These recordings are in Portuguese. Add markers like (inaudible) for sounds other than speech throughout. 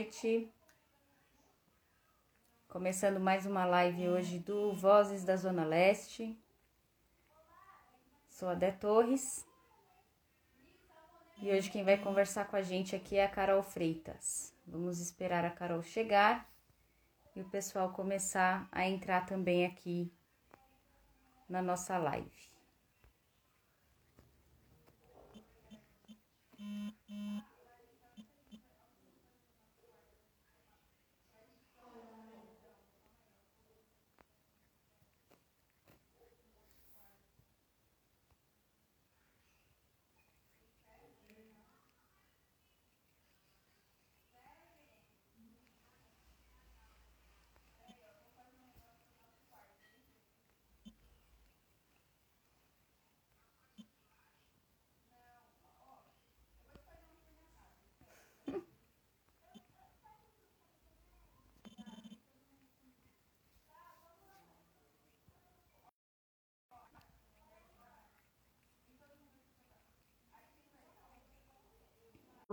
noite. Começando mais uma live hoje do Vozes da Zona Leste. Sou a Dé Torres. E hoje quem vai conversar com a gente aqui é a Carol Freitas. Vamos esperar a Carol chegar e o pessoal começar a entrar também aqui na nossa live.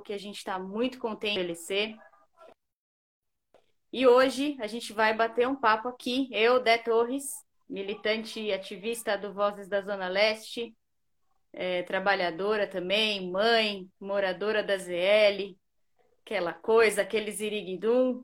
Porque a gente está muito contente de LC. E hoje a gente vai bater um papo aqui, eu, Dé Torres, militante e ativista do Vozes da Zona Leste, é, trabalhadora também, mãe, moradora da ZL, aquela coisa, aquele ziriguidum.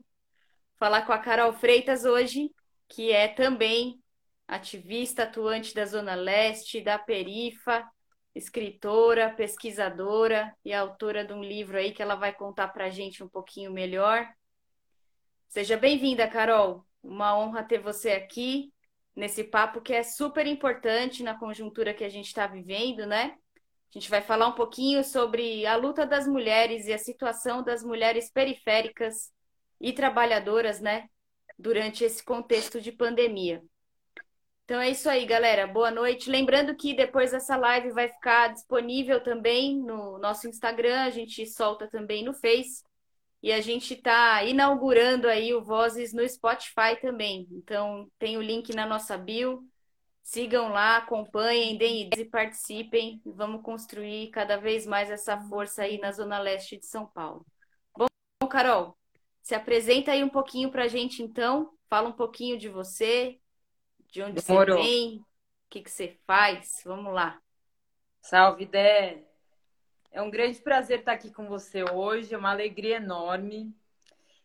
Falar com a Carol Freitas hoje, que é também ativista atuante da Zona Leste, da Perifa, escritora, pesquisadora e autora de um livro aí que ela vai contar para a gente um pouquinho melhor. Seja bem-vinda, Carol. Uma honra ter você aqui nesse papo que é super importante na conjuntura que a gente está vivendo, né? A gente vai falar um pouquinho sobre a luta das mulheres e a situação das mulheres periféricas e trabalhadoras, né? Durante esse contexto de pandemia. Então é isso aí, galera. Boa noite. Lembrando que depois essa live vai ficar disponível também no nosso Instagram, a gente solta também no Face. E a gente está inaugurando aí o Vozes no Spotify também. Então tem o link na nossa bio. Sigam lá, acompanhem, deem ideias e participem. Vamos construir cada vez mais essa força aí na Zona Leste de São Paulo. Bom, Carol, se apresenta aí um pouquinho para a gente então. Fala um pouquinho de você, de onde Demorou. você vem, o que, que você faz. Vamos lá. Salve, Dé! É um grande prazer estar aqui com você hoje, é uma alegria enorme.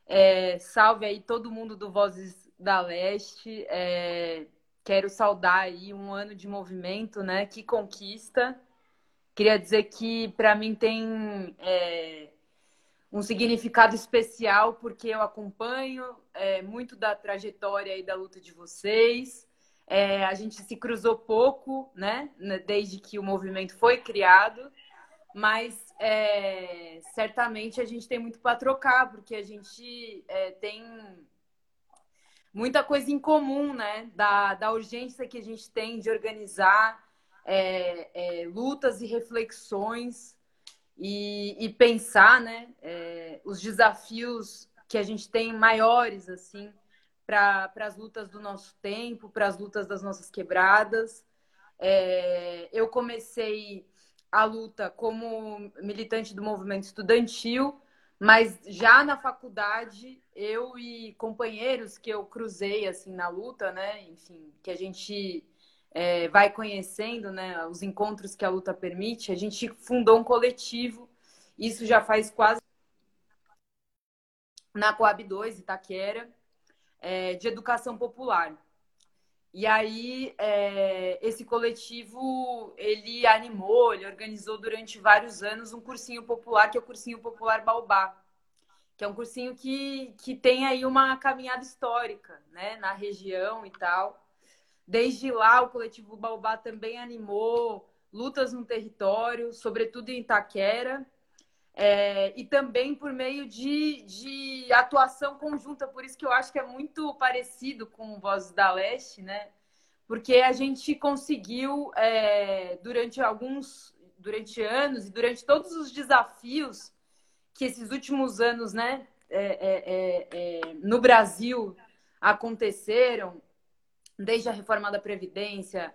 É, salve aí todo mundo do Vozes da Leste. É, quero saudar aí um ano de movimento, né? Que conquista. Queria dizer que para mim tem é, um significado especial porque eu acompanho é, muito da trajetória e da luta de vocês. É, a gente se cruzou pouco, né? Desde que o movimento foi criado, mas é, certamente a gente tem muito para trocar, porque a gente é, tem muita coisa em comum, né? Da, da urgência que a gente tem de organizar é, é, lutas e reflexões e, e pensar, né? É, os desafios que a gente tem maiores, assim, para as lutas do nosso tempo, para as lutas das nossas quebradas. É, eu comecei a luta como militante do movimento estudantil, mas já na faculdade, eu e companheiros que eu cruzei assim na luta, né? Enfim, que a gente é, vai conhecendo, né? Os encontros que a luta permite, a gente fundou um coletivo. Isso já faz quase na Coab 2, Itaquera é, de educação popular. E aí, é, esse coletivo, ele animou, ele organizou durante vários anos um cursinho popular, que é o Cursinho Popular Baobá, que é um cursinho que, que tem aí uma caminhada histórica, né, na região e tal. Desde lá, o coletivo Baobá também animou lutas no território, sobretudo em Itaquera, é, e também por meio de, de atuação conjunta, por isso que eu acho que é muito parecido com Vozes da Leste, né? Porque a gente conseguiu, é, durante alguns, durante anos e durante todos os desafios que esses últimos anos, né, é, é, é, é no Brasil aconteceram, desde a reforma da Previdência,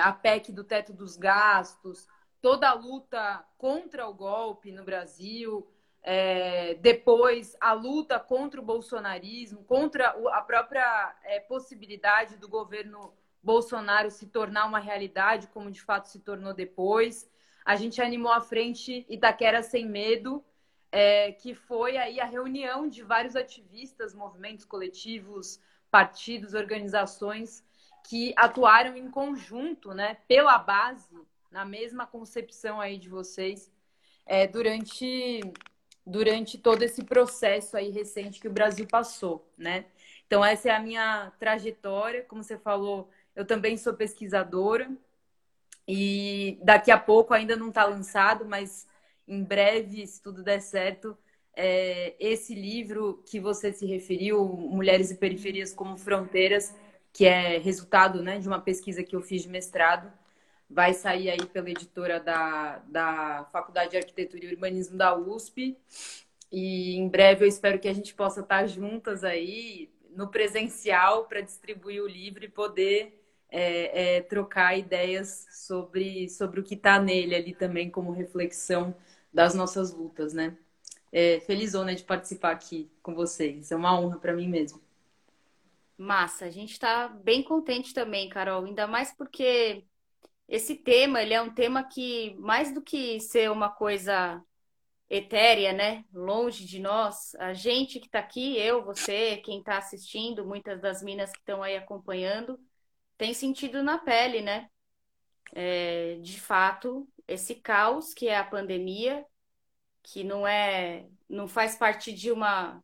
a PEC do teto dos gastos, toda a luta contra o golpe no Brasil, é, depois a luta contra o bolsonarismo, contra a própria é, possibilidade do governo Bolsonaro se tornar uma realidade, como de fato se tornou depois. A gente animou a frente Itaquera Sem Medo, é, que foi aí a reunião de vários ativistas, movimentos coletivos, partidos, organizações que atuaram em conjunto, né, pela base, na mesma concepção aí de vocês, é, durante durante todo esse processo aí recente que o Brasil passou, né? Então essa é a minha trajetória, como você falou, eu também sou pesquisadora e daqui a pouco ainda não está lançado, mas em breve, se tudo der certo, é, esse livro que você se referiu, Mulheres e Periferias como Fronteiras, que é resultado né, de uma pesquisa que eu fiz de mestrado, vai sair aí pela editora da, da Faculdade de Arquitetura e Urbanismo da USP. E em breve eu espero que a gente possa estar juntas aí no presencial para distribuir o livro e poder é, é, trocar ideias sobre, sobre o que está nele ali também como reflexão das nossas lutas, né? É, felizona de participar aqui com vocês. É uma honra para mim mesmo. Massa, a gente está bem contente também, Carol, ainda mais porque esse tema, ele é um tema que, mais do que ser uma coisa etérea, né, longe de nós, a gente que está aqui, eu, você, quem está assistindo, muitas das minas que estão aí acompanhando, tem sentido na pele, né? É, de fato, esse caos que é a pandemia, que não é, não faz parte de uma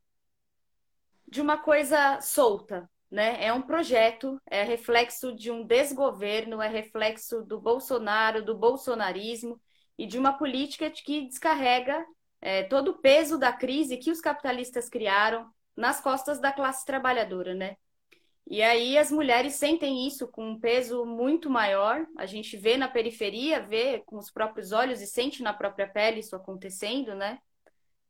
de uma coisa solta, né? É um projeto, é reflexo de um desgoverno, é reflexo do Bolsonaro, do bolsonarismo e de uma política que descarrega é, todo o peso da crise que os capitalistas criaram nas costas da classe trabalhadora, né? E aí as mulheres sentem isso com um peso muito maior. A gente vê na periferia, vê com os próprios olhos e sente na própria pele isso acontecendo, né?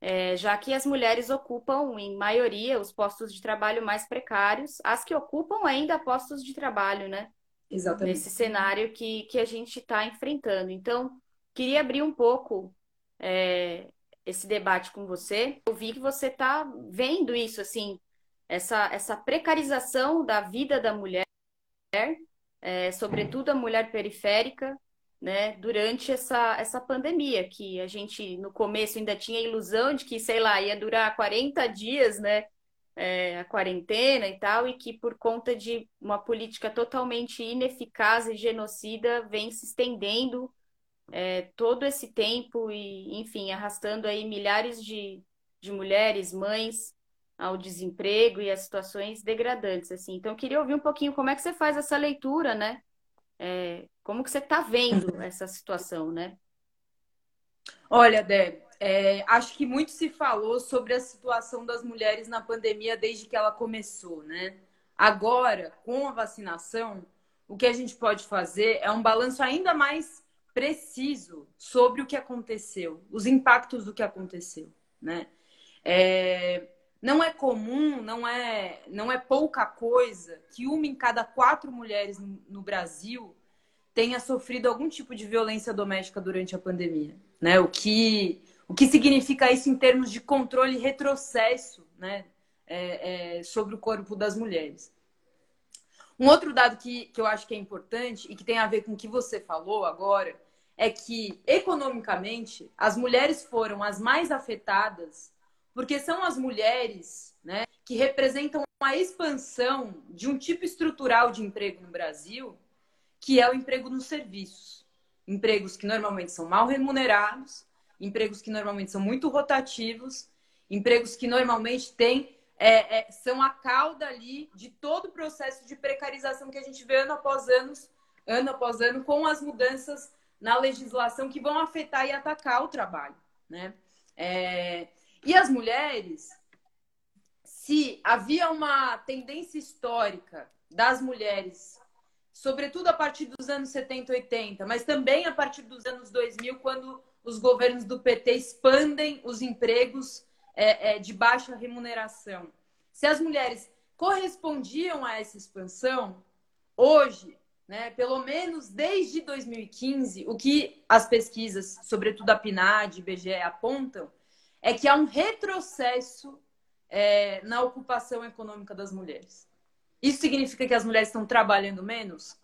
É, já que as mulheres ocupam, em maioria, os postos de trabalho mais precários, as que ocupam ainda postos de trabalho, né? Exatamente. Nesse cenário que, que a gente está enfrentando. Então, queria abrir um pouco é, esse debate com você. Eu vi que você está vendo isso, assim, essa, essa precarização da vida da mulher, é, sobretudo a mulher periférica, né, durante essa, essa pandemia, que a gente no começo ainda tinha a ilusão de que, sei lá, ia durar 40 dias, né, é, a quarentena e tal, e que por conta de uma política totalmente ineficaz e genocida vem se estendendo é, todo esse tempo e, enfim, arrastando aí milhares de, de mulheres, mães ao desemprego e a situações degradantes, assim. Então, eu queria ouvir um pouquinho como é que você faz essa leitura, né, é, como que você está vendo (laughs) essa situação, né? Olha, Deb, é, acho que muito se falou sobre a situação das mulheres na pandemia desde que ela começou, né? Agora, com a vacinação, o que a gente pode fazer é um balanço ainda mais preciso sobre o que aconteceu, os impactos do que aconteceu, né? É, não é comum, não é, não é pouca coisa que uma em cada quatro mulheres no Brasil tenha sofrido algum tipo de violência doméstica durante a pandemia, né? O que, o que significa isso em termos de controle e retrocesso, né? É, é, sobre o corpo das mulheres. Um outro dado que, que eu acho que é importante e que tem a ver com o que você falou agora é que, economicamente, as mulheres foram as mais afetadas porque são as mulheres né, que representam a expansão de um tipo estrutural de emprego no Brasil, que é o emprego nos serviços. Empregos que normalmente são mal remunerados, empregos que normalmente são muito rotativos, empregos que normalmente têm, é, é, são a cauda ali de todo o processo de precarização que a gente vê ano após ano, ano após ano, com as mudanças na legislação que vão afetar e atacar o trabalho. Né? É, e as mulheres, se havia uma tendência histórica das mulheres, sobretudo a partir dos anos 70, 80, mas também a partir dos anos 2000, quando os governos do PT expandem os empregos é, é, de baixa remuneração. Se as mulheres correspondiam a essa expansão, hoje, né, pelo menos desde 2015, o que as pesquisas, sobretudo a PNAD e IBGE, apontam é que há um retrocesso é, na ocupação econômica das mulheres. Isso significa que as mulheres estão trabalhando menos?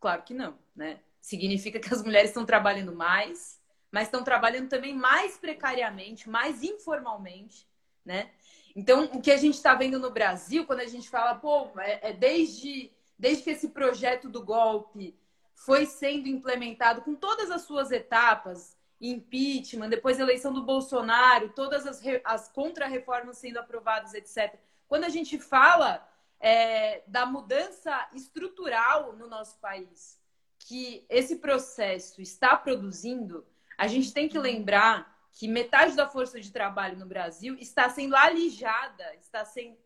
Claro que não, né? Significa que as mulheres estão trabalhando mais, mas estão trabalhando também mais precariamente, mais informalmente, né? Então, o que a gente está vendo no Brasil, quando a gente fala, pô, é, é desde, desde que esse projeto do golpe foi sendo implementado com todas as suas etapas, impeachment, depois eleição do Bolsonaro, todas as, as contra-reformas sendo aprovadas, etc. Quando a gente fala é, da mudança estrutural no nosso país, que esse processo está produzindo, a gente tem que lembrar que metade da força de trabalho no Brasil está sendo alijada, está sendo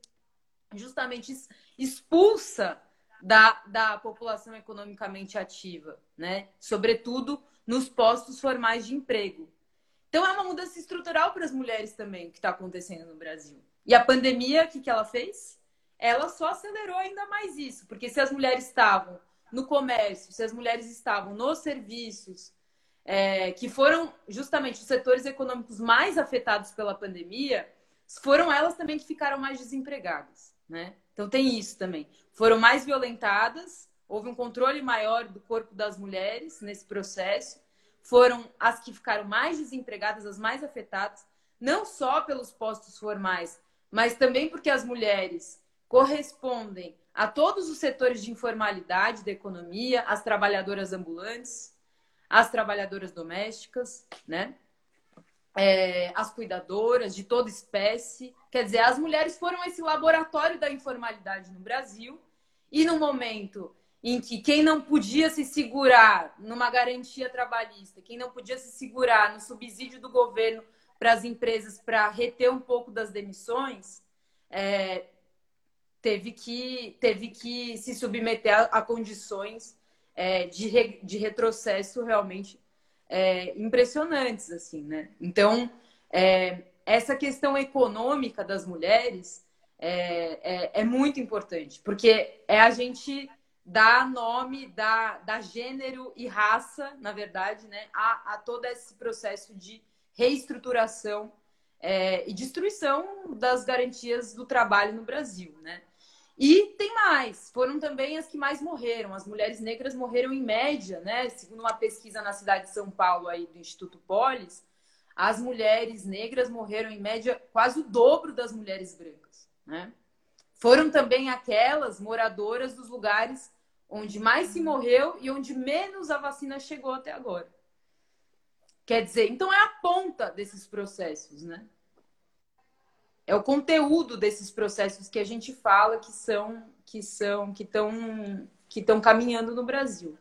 justamente expulsa da, da população economicamente ativa, né? Sobretudo nos postos formais de emprego. Então, é uma mudança estrutural para as mulheres também que está acontecendo no Brasil. E a pandemia, o que, que ela fez? Ela só acelerou ainda mais isso, porque se as mulheres estavam no comércio, se as mulheres estavam nos serviços, é, que foram justamente os setores econômicos mais afetados pela pandemia, foram elas também que ficaram mais desempregadas, né? Então tem isso também. Foram mais violentadas houve um controle maior do corpo das mulheres nesse processo. Foram as que ficaram mais desempregadas, as mais afetadas, não só pelos postos formais, mas também porque as mulheres correspondem a todos os setores de informalidade da economia, as trabalhadoras ambulantes, as trabalhadoras domésticas, né? É, as cuidadoras de toda espécie. Quer dizer, as mulheres foram esse laboratório da informalidade no Brasil e no momento em que quem não podia se segurar numa garantia trabalhista, quem não podia se segurar no subsídio do governo para as empresas para reter um pouco das demissões, é, teve, que, teve que se submeter a, a condições é, de, re, de retrocesso realmente é, impressionantes, assim, né? Então, é, essa questão econômica das mulheres é, é, é muito importante, porque é a gente dá nome, dá, dá gênero e raça, na verdade, né, a, a todo esse processo de reestruturação é, e destruição das garantias do trabalho no Brasil, né? E tem mais, foram também as que mais morreram. As mulheres negras morreram em média, né? Segundo uma pesquisa na cidade de São Paulo aí do Instituto Polis, as mulheres negras morreram em média quase o dobro das mulheres brancas, né? Foram também aquelas moradoras dos lugares onde mais se morreu e onde menos a vacina chegou até agora. Quer dizer, então é a ponta desses processos, né? É o conteúdo desses processos que a gente fala que são que são que estão que estão caminhando no Brasil.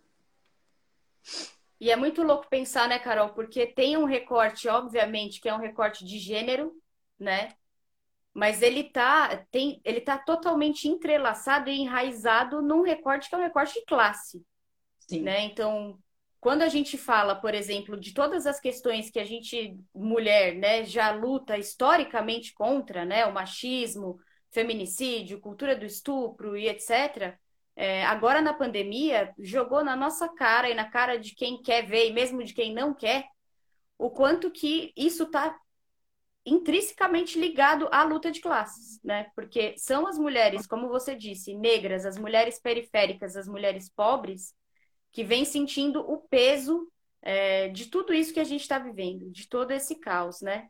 E é muito louco pensar, né, Carol? Porque tem um recorte, obviamente, que é um recorte de gênero, né? mas ele tá, tem, ele tá totalmente entrelaçado e enraizado num recorte que é um recorte de classe. Sim. Né? Então, quando a gente fala, por exemplo, de todas as questões que a gente, mulher, né, já luta historicamente contra, né, o machismo, feminicídio, cultura do estupro e etc., é, agora na pandemia, jogou na nossa cara e na cara de quem quer ver e mesmo de quem não quer, o quanto que isso está intrinsecamente ligado à luta de classes, né? Porque são as mulheres, como você disse, negras, as mulheres periféricas, as mulheres pobres, que vêm sentindo o peso é, de tudo isso que a gente está vivendo, de todo esse caos, né?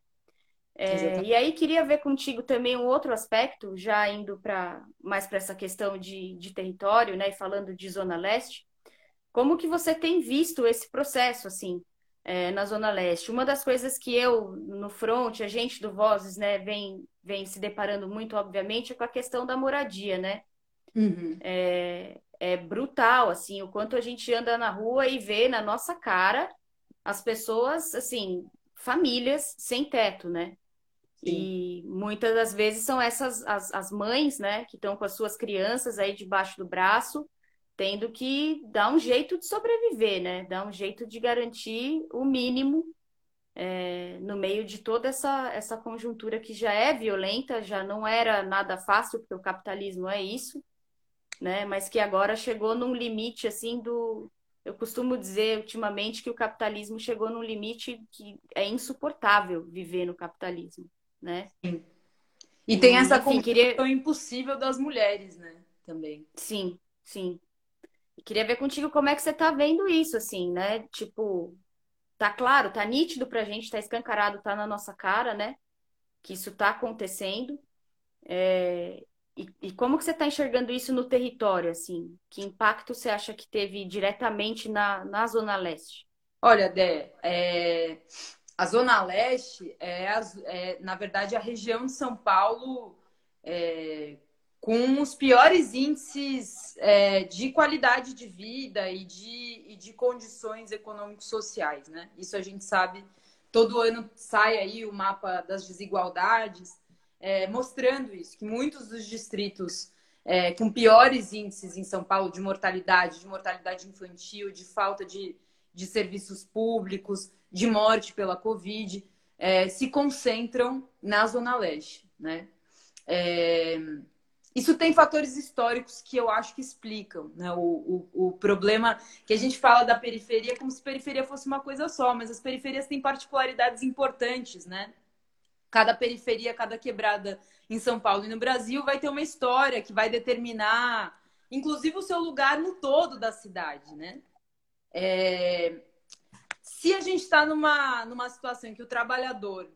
É, e aí queria ver contigo também um outro aspecto, já indo para mais para essa questão de, de território, né? E falando de Zona Leste, como que você tem visto esse processo, assim? é, na Zona Leste. Uma das coisas que eu, no front, a gente do Vozes, né, vem, vem se deparando muito, obviamente, é com a questão da moradia, né? Uhum. É, é brutal, assim, o quanto a gente anda na rua e vê na nossa cara as pessoas, assim, famílias sem teto, né? Sim. E muitas das vezes são essas as, as mães, né, que estão com as suas crianças aí debaixo do braço, tendo que dar um jeito de sobreviver, né? Dar um jeito de garantir o mínimo é, no meio de toda essa, essa conjuntura que já é violenta, já não era nada fácil, porque o capitalismo é isso, né? Mas que agora chegou num limite assim do, eu costumo dizer ultimamente que o capitalismo chegou num limite que é insuportável viver no capitalismo, né? Sim. E tem essa enfim, queria... impossível das mulheres, né? Também. Sim, sim. E queria ver contigo como é que você tá vendo isso, assim, né? Tipo, tá claro, tá nítido pra gente, tá escancarado, tá na nossa cara, né? Que isso tá acontecendo. É... E, e, como que você está enxergando isso no território, assim? Que impacto você acha que teve diretamente na, na Zona Leste? Olha, Dé, é... a Zona Leste é, é, na verdade, a região de São Paulo é, com os piores índices é, de qualidade de vida e de, e de condições econômicos sociais, né? Isso a gente sabe. Todo ano sai aí o mapa das desigualdades é, mostrando isso, que muitos dos distritos é, com piores índices em São Paulo de mortalidade, de mortalidade infantil, de falta de, de serviços públicos, de morte pela Covid, é, se concentram na Zona Leste. Né? É, isso tem fatores históricos que eu acho que explicam né? o, o, o, problema que a gente fala da periferia como se periferia fosse uma coisa só, mas as periferias têm particularidades importantes, né? Cada periferia, cada quebrada em São Paulo e no Brasil vai ter uma história que vai determinar, inclusive, o seu lugar no todo da cidade, né? É... Se a gente está numa, numa situação em que o trabalhador,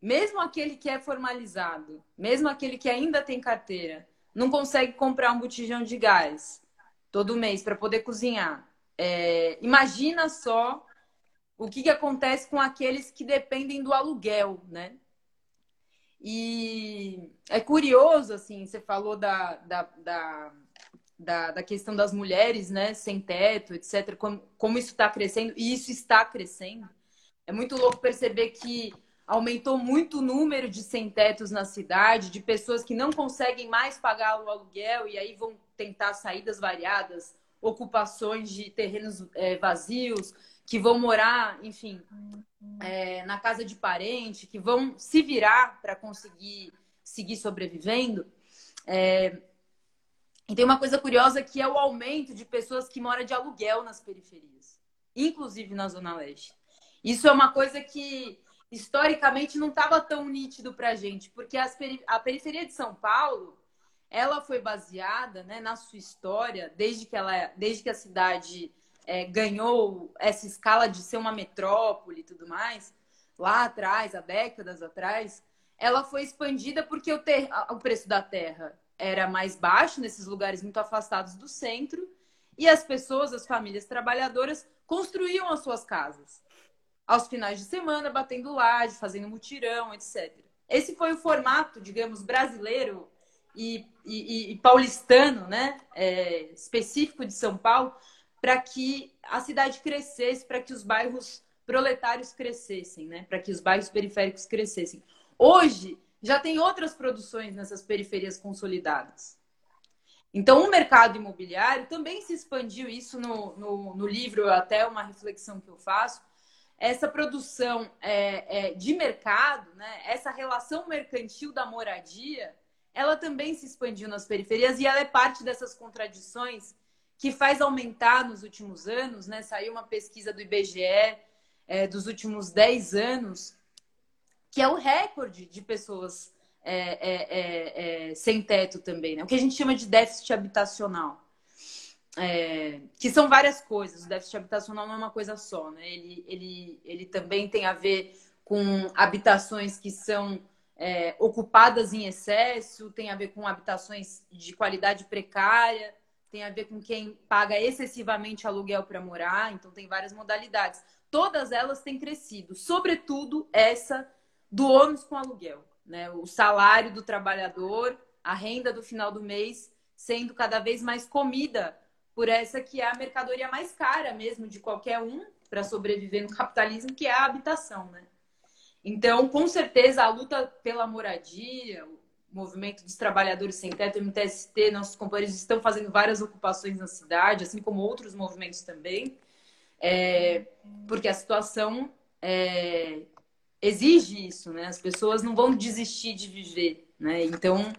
mesmo aquele que é formalizado, mesmo aquele que ainda tem carteira, não consegue comprar um botijão de gás todo mês para poder cozinhar, é... imagina só o que, que acontece com aqueles que dependem do aluguel, né? E é curioso, assim, você falou da, da, da, da, da questão das mulheres, né, sem teto, etc., como, como isso está crescendo, e isso está crescendo. É muito louco perceber que aumentou muito o número de sem-tetos na cidade, de pessoas que não conseguem mais pagar o aluguel e aí vão tentar saídas variadas, ocupações de terrenos é, vazios, que vão morar, enfim, é, na casa de parente, que vão se virar para conseguir seguir sobrevivendo. É, e tem uma coisa curiosa que é o aumento de pessoas que moram de aluguel nas periferias, inclusive na Zona Leste. Isso é uma coisa que historicamente não estava tão nítido para a gente, porque a periferia de São Paulo ela foi baseada né, na sua história, desde que, ela, desde que a cidade é, ganhou essa escala de ser uma metrópole e tudo mais, lá atrás, há décadas atrás, ela foi expandida porque o, ter... o preço da terra era mais baixo nesses lugares muito afastados do centro e as pessoas, as famílias trabalhadoras, construíam as suas casas aos finais de semana, batendo laje, fazendo mutirão, etc. Esse foi o formato, digamos, brasileiro e, e, e paulistano, né, é, específico de São Paulo, para que a cidade crescesse, para que os bairros proletários crescessem, né? Para que os bairros periféricos crescessem. Hoje já tem outras produções nessas periferias consolidadas. Então, o mercado imobiliário também se expandiu, isso no, no, no livro, até uma reflexão que eu faço. Essa produção é, é, de mercado, né? essa relação mercantil da moradia, ela também se expandiu nas periferias e ela é parte dessas contradições que faz aumentar nos últimos anos, né? Saiu uma pesquisa do IBGE é, dos últimos 10 anos, que é o recorde de pessoas é, é, é, é, sem teto também, né? O que a gente chama de déficit habitacional. É, que são várias coisas. O déficit habitacional não é uma coisa só, né? Ele, ele, ele também tem a ver com habitações que são ocupadas em excesso, tem a ver com habitações de qualidade precária, tem a ver com quem paga excessivamente aluguel para morar, então tem várias modalidades. Todas elas têm crescido, sobretudo essa do ônus com aluguel, né? O salário do trabalhador, a renda do final do mês sendo cada vez mais comida por essa que é a mercadoria mais cara mesmo de qualquer um para sobreviver no capitalismo, que é a habitação, né? Então, com certeza, a luta pela moradia, movimento dos trabalhadores sem teto, MTST, nossos companheiros estão fazendo várias ocupações na cidade, assim como outros movimentos também, é, porque a situação é, exige isso, né? As pessoas não vão desistir de viver, né? Então,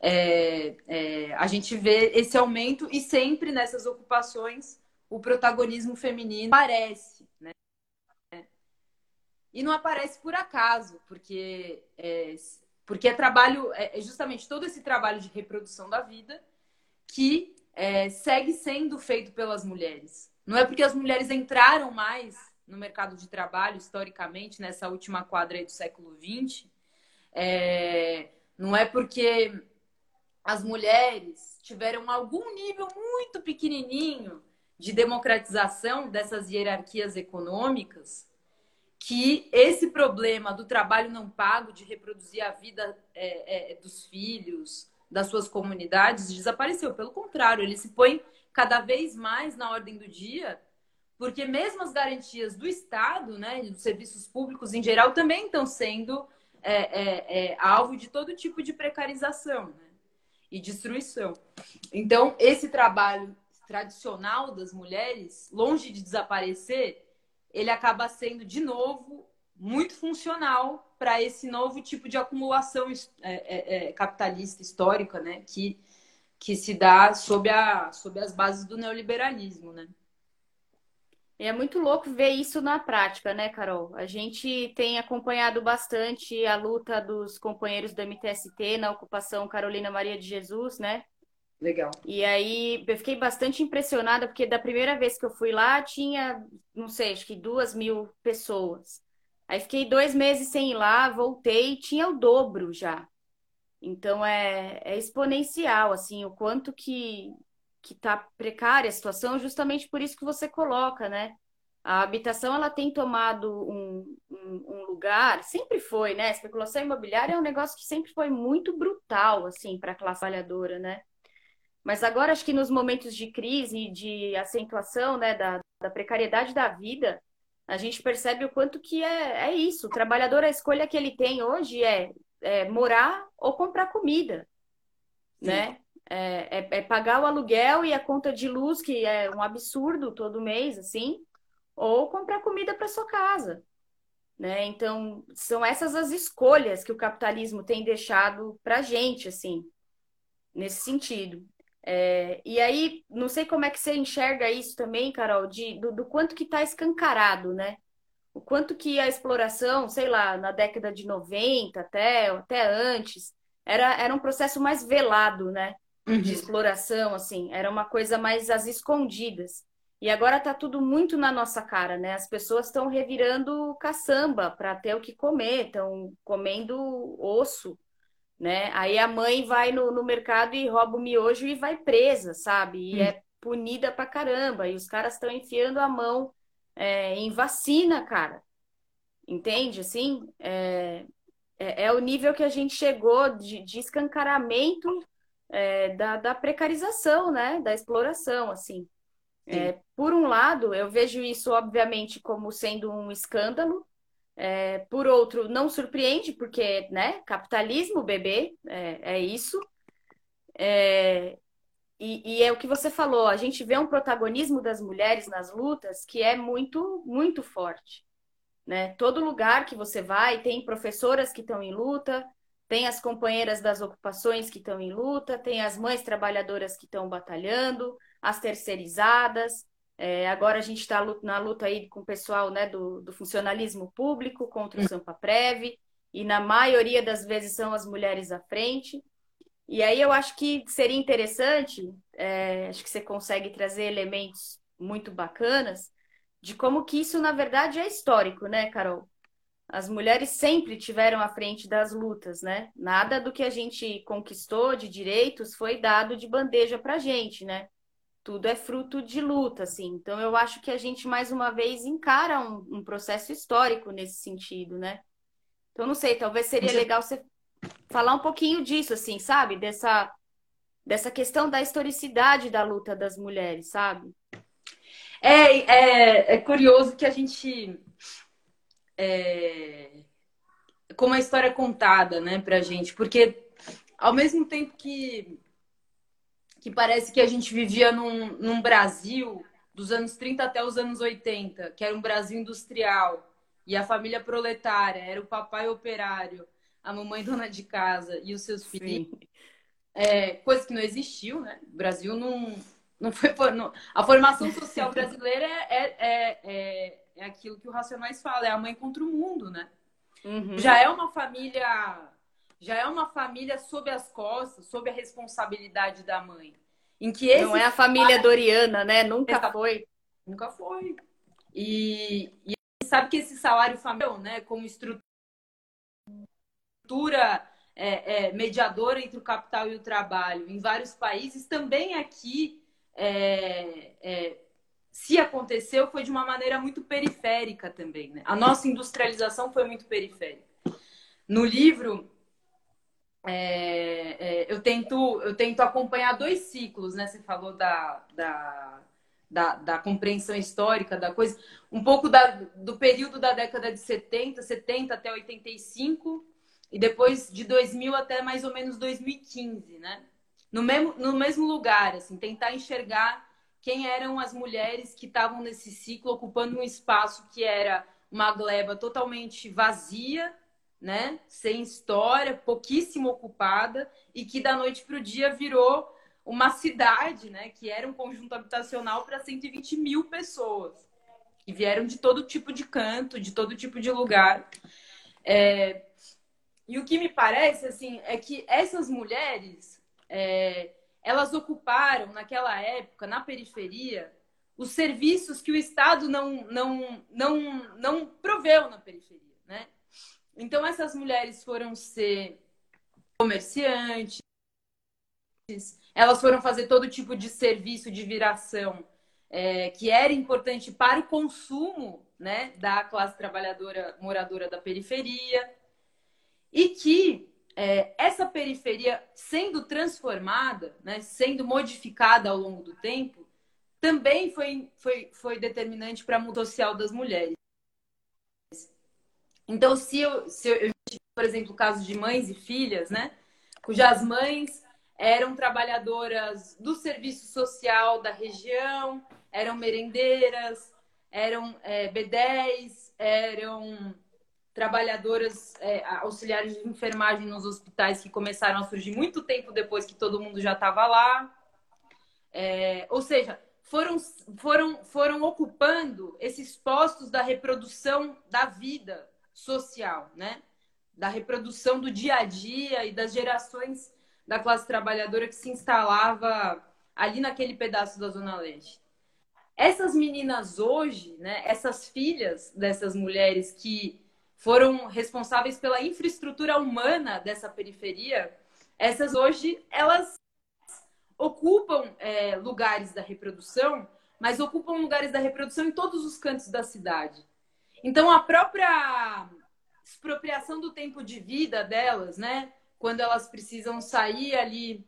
é, é a gente vê esse aumento e sempre nessas ocupações o protagonismo feminino aparece, né? E não aparece por acaso, porque é, porque é trabalho, é, é justamente todo esse trabalho de reprodução da vida que é, segue sendo feito pelas mulheres. Não é porque as mulheres entraram mais no mercado de trabalho, historicamente, nessa última quadra do século XX, é, não é porque as mulheres tiveram algum nível muito pequenininho de democratização dessas hierarquias econômicas que esse problema do trabalho não pago, de reproduzir a vida é, é, dos filhos, das suas comunidades, desapareceu. Pelo contrário, ele se põe cada vez mais na ordem do dia, porque mesmo as garantias do Estado, né, dos serviços públicos em geral, também estão sendo é, é, é, alvo de todo tipo de precarização né, e destruição. Então, esse trabalho tradicional das mulheres, longe de desaparecer, ele acaba sendo, de novo, muito funcional para esse novo tipo de acumulação é, é, é, capitalista histórica, né? Que, que se dá sob, a, sob as bases do neoliberalismo, né? É muito louco ver isso na prática, né, Carol? A gente tem acompanhado bastante a luta dos companheiros do MTST na ocupação Carolina Maria de Jesus, né? Legal. E aí eu fiquei bastante impressionada, porque da primeira vez que eu fui lá tinha, não sei, acho que duas mil pessoas. Aí fiquei dois meses sem ir lá, voltei, tinha o dobro já. Então é, é exponencial, assim, o quanto que, que tá precária a situação, justamente por isso que você coloca, né? A habitação ela tem tomado um, um, um lugar, sempre foi, né? Especulação imobiliária é um negócio que sempre foi muito brutal, assim, para a classe trabalhadora, né? Mas agora acho que nos momentos de crise e de acentuação né, da, da precariedade da vida, a gente percebe o quanto que é, é isso. O trabalhador, a escolha que ele tem hoje é, é morar ou comprar comida, né? É, é, é, pagar o aluguel e a conta de luz, que é um absurdo todo mês, assim, ou comprar comida para sua casa. Né? Então, são essas as escolhas que o capitalismo tem deixado para a gente, assim, nesse sentido. É, e aí, não sei como é que você enxerga isso também, Carol, de, do, do quanto que está escancarado, né? O quanto que a exploração, sei lá, na década de 90 até, até antes, era, era um processo mais velado, né? Uhum. De exploração, assim, era uma coisa mais às escondidas. E agora tá tudo muito na nossa cara, né? As pessoas estão revirando caçamba para ter o que comer, estão comendo osso, né? Aí a mãe vai no, no mercado e rouba o miojo e vai presa, sabe? E hum. é punida pra caramba. E os caras estão enfiando a mão é, em vacina, cara. Entende? Assim, é, é, é, o nível que a gente chegou de, de escancaramento é, da, da precarização, né? Da exploração, assim. É, por um lado, eu vejo isso, obviamente, como sendo um escândalo, é, por outro, não surpreende, porque, né, capitalismo, bebê, é, é isso. É, e, e, é o que você falou, a gente vê um protagonismo das mulheres nas lutas que é muito, muito forte. Né? Todo lugar que você vai tem professoras que estão em luta, tem as companheiras das ocupações que estão em luta, tem as mães trabalhadoras que estão batalhando, as terceirizadas, é, agora a gente está na luta aí com o pessoal né, do, do funcionalismo público contra o hum. Sampaprev, e na maioria das vezes são as mulheres à frente. E aí eu acho que seria interessante, é, acho que você consegue trazer elementos muito bacanas de como que isso, na verdade, é histórico, né, Carol? As mulheres sempre tiveram à frente das lutas, né? Nada do que a gente conquistou de direitos foi dado de bandeja para gente, né? Tudo é fruto de luta, assim. Então, eu acho que a gente, mais uma vez, encara um, um processo histórico nesse sentido, né? Então, não sei, talvez seria legal você falar um pouquinho disso, assim, sabe? Dessa, dessa questão da historicidade da luta das mulheres, sabe? É, é, é curioso que a gente. É, como a história é contada, né, pra gente, porque ao mesmo tempo que que parece que a gente vivia num, num Brasil dos anos 30 até os anos 80, que era um Brasil industrial, e a família proletária era o papai operário, a mamãe dona de casa e os seus filhos. É, coisa que não existiu, né? O Brasil não, Não foi não, a formação social brasileira é, é, é, é, é aquilo que o Racionais fala, é a mãe contra o mundo, né? Uhum. Já é uma família, já é uma família sob as costas, sob a responsabilidade da mãe. Em que esse não é a família doriana, né? Nunca foi. Nunca foi. E, e sabe que esse salário familiar, né, como estrutura é, é, mediadora entre o capital e o trabalho em vários países, também aqui é, é, se aconteceu, foi de uma maneira muito periférica também. Né? A nossa industrialização foi muito periférica. No livro, é, é, eu, tento, eu tento acompanhar dois ciclos, né? Você falou da, da, da, da compreensão histórica da coisa, um pouco da, do período da década de 70, 70 até 85, e depois de 2000 até mais ou menos 2015, né? No mesmo, no mesmo lugar, assim, tentar enxergar quem eram as mulheres que estavam nesse ciclo ocupando um espaço que era uma gleba totalmente vazia, né? Sem história, pouquíssimo ocupada e que da noite para o dia virou uma cidade, né? Que era um conjunto habitacional para 120 mil pessoas que vieram de todo tipo de canto, de todo tipo de lugar. É... E o que me parece assim é que essas mulheres é, elas ocuparam, naquela época, na periferia, os serviços que o Estado não, não, não, não proveu na periferia. Então, essas mulheres foram ser comerciantes, elas foram fazer todo tipo de serviço de viração é, que era importante para o consumo né, da classe trabalhadora moradora da periferia e que é, essa periferia sendo transformada, né, sendo modificada ao longo do tempo, também foi, foi, foi determinante para a mudança social das mulheres. Então, se eu, se eu, eu por exemplo, o caso de mães e filhas, né, cujas mães eram trabalhadoras do serviço social da região, eram merendeiras, eram é, B10, eram trabalhadoras é, auxiliares de enfermagem nos hospitais que começaram a surgir muito tempo depois que todo mundo já estava lá. É, ou seja, foram, foram, foram ocupando esses postos da reprodução da vida social, né? Da reprodução do dia a dia e das gerações da classe trabalhadora que se instalava ali naquele pedaço da Zona Leste. Essas meninas hoje, né, essas filhas dessas mulheres que foram responsáveis pela infraestrutura humana dessa periferia, essas hoje elas ocupam é, lugares da reprodução, mas ocupam lugares da reprodução em todos os cantos da cidade. Então a própria expropriação do tempo de vida delas, né? Quando elas precisam sair ali,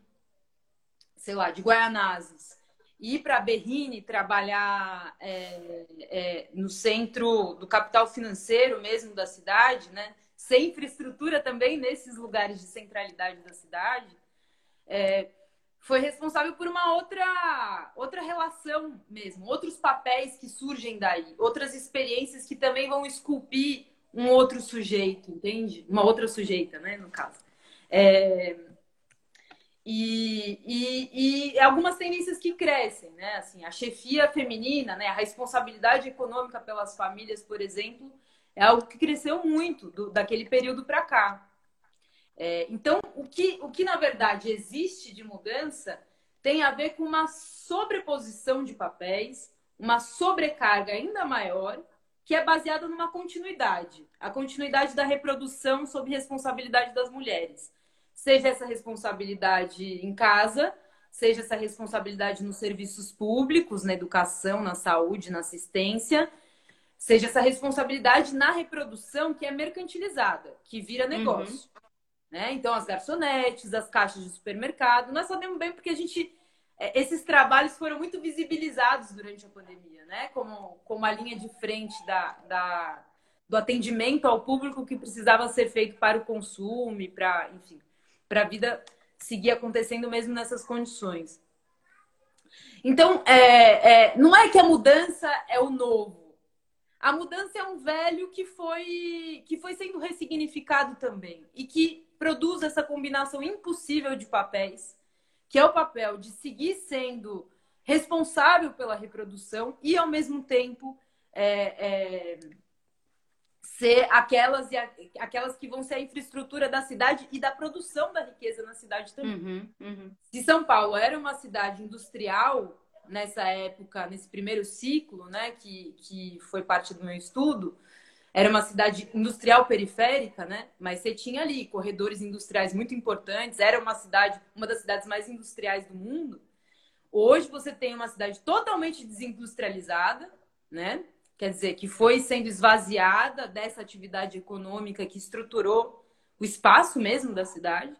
sei lá, de Guaianazes ir para Berrine trabalhar é, é, no centro do capital financeiro mesmo da cidade, né? sem infraestrutura também nesses lugares de centralidade da cidade, é, foi responsável por uma outra, outra relação mesmo, outros papéis que surgem daí, outras experiências que também vão esculpir um outro sujeito, entende? Uma outra sujeita, né, no caso. É, e, e, e, algumas tendências que crescem, né? Assim, a chefia feminina, né? a responsabilidade econômica pelas famílias, por exemplo, é algo que cresceu muito do, daquele período para cá. É, então, o que, o que na verdade existe de mudança tem a ver com uma sobreposição de papéis, uma sobrecarga ainda maior, que é baseada numa continuidade a continuidade da reprodução sob responsabilidade das mulheres seja essa responsabilidade em casa, seja essa responsabilidade nos serviços públicos, na educação, na saúde, na assistência, seja essa responsabilidade na reprodução que é mercantilizada, que vira uhum. negócio. Uhum. Né? Então, as garçonetes, as caixas de supermercado, nós sabemos bem porque a gente. É, esses trabalhos foram muito visibilizados durante a pandemia, né? Como, como a linha de frente da, da, do atendimento ao público que precisava ser feito para o consumo, para, enfim, para a vida seguir acontecendo mesmo nessas condições. Então, é, é, não é que a mudança é o novo. A mudança é um velho que foi, que foi sendo ressignificado também e que produz essa combinação impossível de papéis, que é o papel de seguir sendo responsável pela reprodução e, ao mesmo tempo, é, é, ser aquelas, e aquelas que vão ser a infraestrutura da cidade e da produção da riqueza na cidade também. Uhum, uhum. Se São Paulo era uma cidade industrial nessa época, nesse primeiro ciclo, né, que, que foi parte do meu estudo, era uma cidade industrial periférica, né? Mas você tinha ali corredores industriais muito importantes, era uma cidade, uma das cidades mais industriais do mundo. Hoje você tem uma cidade totalmente desindustrializada, né? Quer dizer, que foi sendo esvaziada dessa atividade econômica que estruturou o espaço mesmo da cidade.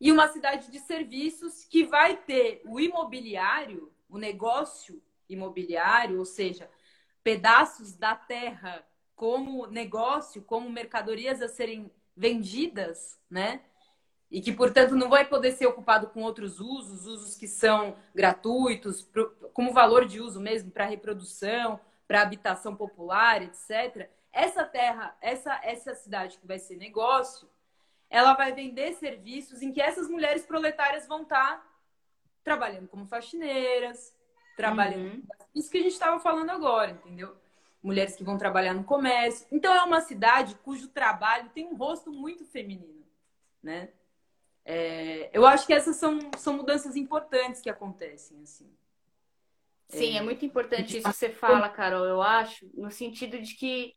E uma cidade de serviços que vai ter o imobiliário, o negócio imobiliário, ou seja, pedaços da terra como negócio, como mercadorias a serem vendidas, né? E que, portanto, não vai poder ser ocupado com outros usos, usos que são gratuitos, como valor de uso mesmo para reprodução, para habitação popular, etc. Essa terra, essa, essa cidade que vai ser negócio, ela vai vender serviços em que essas mulheres proletárias vão estar tá trabalhando como faxineiras, trabalhando. Uhum. Isso que a gente estava falando agora, entendeu? Mulheres que vão trabalhar no comércio. Então é uma cidade cujo trabalho tem um rosto muito feminino, né? É, eu acho que essas são, são mudanças importantes que acontecem, assim. Sim, é, é muito importante isso que você fala, Carol, eu acho, no sentido de que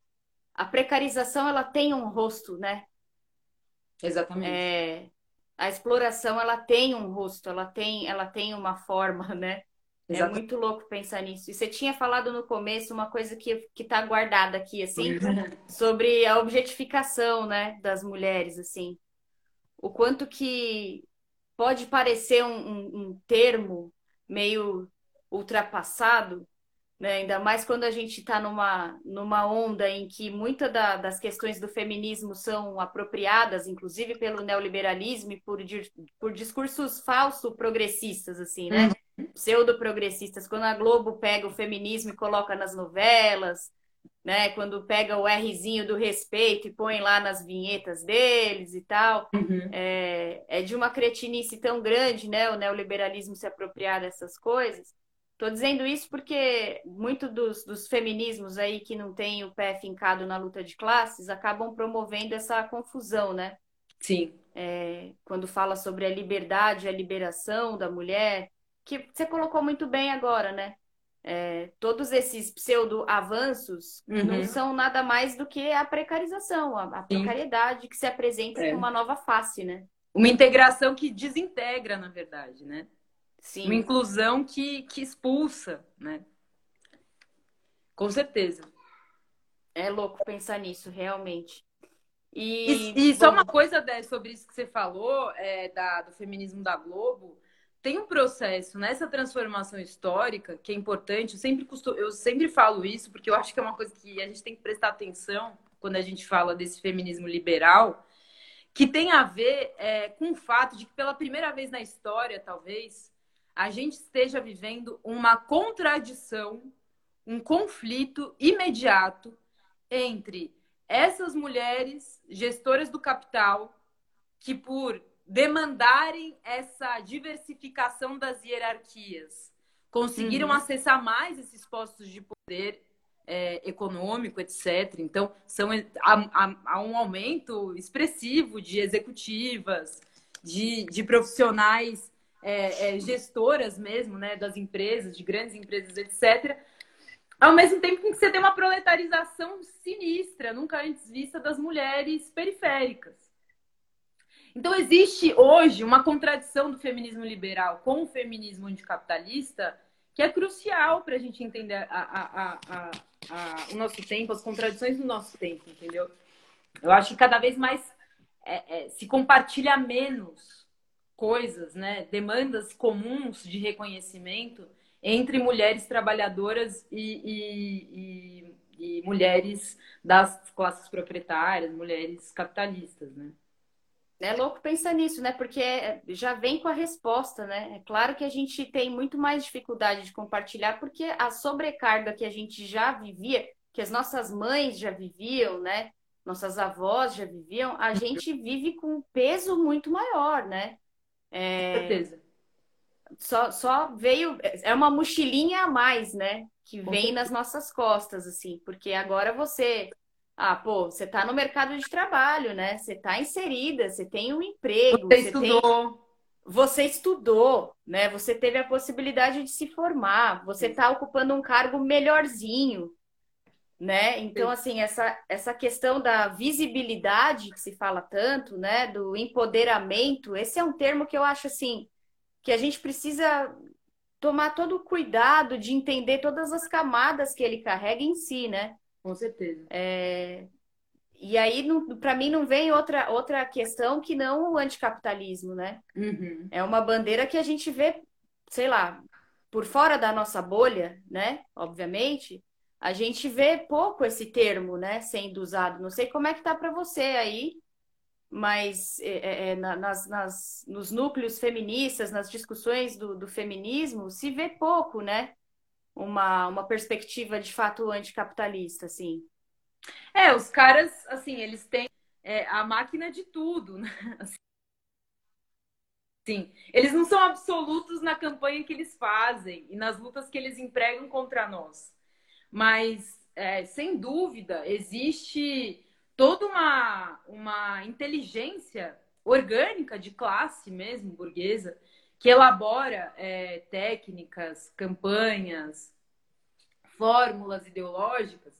a precarização ela tem um rosto, né? Exatamente. É, a exploração ela tem um rosto, ela tem, ela tem uma forma, (laughs) né? É muito louco pensar nisso. E você tinha falado no começo uma coisa que, que tá guardada aqui, assim, sobre a objetificação, né, das mulheres, assim. O quanto que pode parecer um, um, um termo meio ultrapassado, né? ainda mais quando a gente está numa, numa onda em que muitas da, das questões do feminismo são apropriadas, inclusive pelo neoliberalismo e por, por discursos falsos progressistas, assim, né? Uhum pseudo-progressistas, quando a Globo pega o feminismo e coloca nas novelas, né? Quando pega o Rzinho do respeito e põe lá nas vinhetas deles e tal. Uhum. É, é, de uma cretinice tão grande, né? O neoliberalismo se apropriar dessas coisas. Tô dizendo isso porque muito dos, dos feminismos aí que não tem o pé fincado na luta de classes acabam promovendo essa confusão, né? Sim. É, quando fala sobre a liberdade, a liberação da mulher, que você colocou muito bem agora, né? É, todos esses pseudo-avanços uhum. não são nada mais do que a precarização, a, a precariedade que se apresenta é. com uma nova face, né? Uma integração que desintegra, na verdade, né? Sim. Uma inclusão que, que expulsa, né? Com certeza. É louco pensar nisso, realmente. E, e, e só uma coisa Dé, sobre isso que você falou, é, da, do feminismo da Globo tem um processo nessa transformação histórica que é importante. Eu sempre, costumo, eu sempre falo isso porque eu acho que é uma coisa que a gente tem que prestar atenção quando a gente fala desse feminismo liberal, que tem a ver é, com o fato de que pela primeira vez na história, talvez, a gente esteja vivendo uma contradição, um conflito imediato entre essas mulheres gestoras do capital que por demandarem essa diversificação das hierarquias, conseguiram uhum. acessar mais esses postos de poder é, econômico, etc. Então, são, há, há, um aumento expressivo de executivas, de, de profissionais é, é, gestoras mesmo, né, das empresas, de grandes empresas, etc. Ao mesmo tempo que você tem uma proletarização sinistra, nunca antes vista das mulheres periféricas. Então, existe hoje uma contradição do feminismo liberal com o feminismo anticapitalista que é crucial para a gente entender a, a, a, o nosso tempo, as contradições do nosso tempo, entendeu? Eu acho que cada vez mais é, é, se compartilha menos coisas, né? demandas comuns de reconhecimento entre mulheres trabalhadoras e, e, e, e mulheres das classes proprietárias, mulheres capitalistas, né? É louco pensar nisso, né? Porque já vem com a resposta, né? É claro que a gente tem muito mais dificuldade de compartilhar, porque a sobrecarga que a gente já vivia, que as nossas mães já viviam, né? Nossas avós já viviam, a gente vive com um peso muito maior, né? É... Com certeza. só, só veio. É uma mochilinha a mais, né? Que vem nas nossas costas, assim, porque agora você. Ah, pô, você tá no mercado de trabalho, né? Você tá inserida, você tem um emprego. Você, você estudou. Tem... Você estudou, né? Você teve a possibilidade de se formar, você está ocupando um cargo melhorzinho, né? Então, assim, essa, essa questão da visibilidade que se fala tanto, né? Do empoderamento, esse é um termo que eu acho, assim, que a gente precisa tomar todo o cuidado de entender todas as camadas que ele carrega em si, né? Com certeza. É... E aí, para mim, não vem outra, outra questão que não o anticapitalismo, né? Uhum. É uma bandeira que a gente vê, sei lá, por fora da nossa bolha, né? Obviamente, a gente vê pouco esse termo, né, sendo usado. Não sei como é que tá para você aí, mas é, é, é nas, nas, nos núcleos feministas, nas discussões do, do, feminismo, se vê pouco, né? Uma, uma perspectiva de fato anticapitalista, assim. É, os caras, assim, eles têm é, a máquina de tudo, né? (laughs) Sim, eles não são absolutos na campanha que eles fazem e nas lutas que eles empregam contra nós. Mas, é, sem dúvida, existe toda uma, uma inteligência orgânica de classe mesmo, burguesa, que elabora é, técnicas, campanhas, fórmulas ideológicas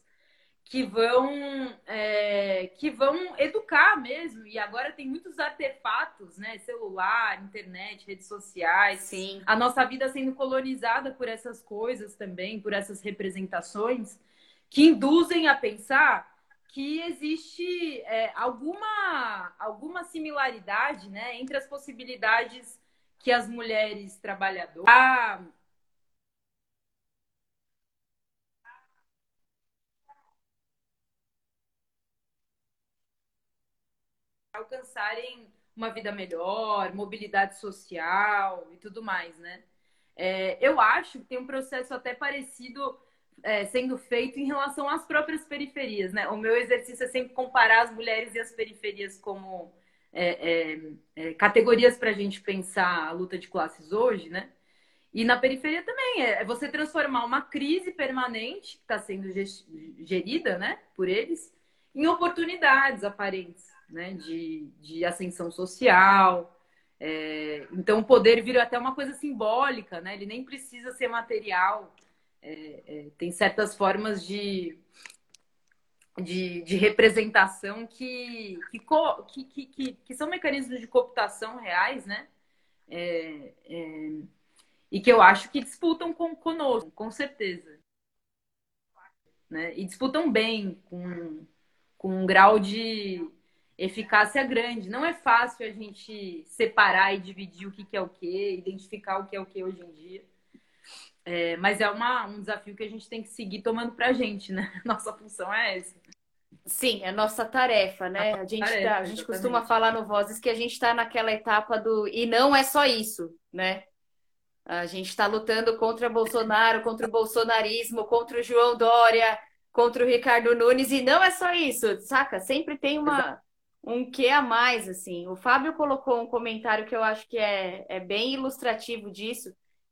que vão é, que vão educar mesmo. E agora tem muitos artefatos né? Celular internet redes sociais. Sim. A nossa vida sendo colonizada por essas coisas também por essas representações que induzem a pensar que existe é, alguma alguma similaridade né entre as possibilidades que as mulheres trabalhadoras alcançarem uma vida melhor, mobilidade social e tudo mais, né? É, eu acho que tem um processo até parecido é, sendo feito em relação às próprias periferias, né? O meu exercício é sempre comparar as mulheres e as periferias como é, é, é categorias para a gente pensar a luta de classes hoje, né? E na periferia também é, é você transformar uma crise permanente que está sendo gerida, né, por eles, em oportunidades aparentes né, de, de ascensão social. É, então, o poder vira até uma coisa simbólica, né? ele nem precisa ser material. É, é, tem certas formas de, de, de representação que, que, que, que, que, são mecanismos de cooptação reais, né? É, é, e que eu acho que disputam com, conosco, com certeza. Né? E disputam bem, com, com um grau de, eficácia grande. Não é fácil a gente separar e dividir o que, que é o que, identificar o que é o que hoje em dia. É, mas é uma, um desafio que a gente tem que seguir tomando pra gente, né? (laughs) Nossa função é essa. Sim, é nossa tarefa, né? A gente, tarefa, tá, a gente costuma falar no Vozes que a gente está naquela etapa do. E não é só isso, né? A gente está lutando contra Bolsonaro, contra o bolsonarismo, contra o João Dória, contra o Ricardo Nunes, e não é só isso, saca? Sempre tem uma, um que a mais, assim. O Fábio colocou um comentário que eu acho que é, é bem ilustrativo disso,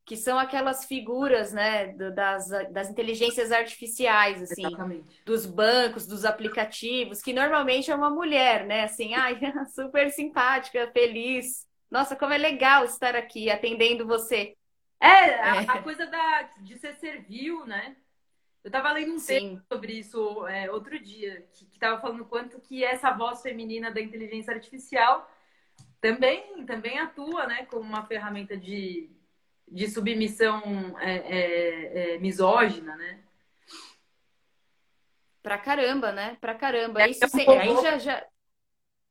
que são aquelas figuras, né, das, das inteligências artificiais, assim, Exatamente. dos bancos, dos aplicativos, que normalmente é uma mulher, né, assim, (laughs) ai, super simpática, feliz. Nossa, como é legal estar aqui atendendo você. É, a, é. a coisa da, de ser servil, né? Eu estava lendo um texto sobre isso é, outro dia, que estava falando quanto que essa voz feminina da inteligência artificial também, também atua né, como uma ferramenta de, de submissão é, é, é misógina, né? Pra caramba, né? Pra caramba. É, Isso, um aí já, já...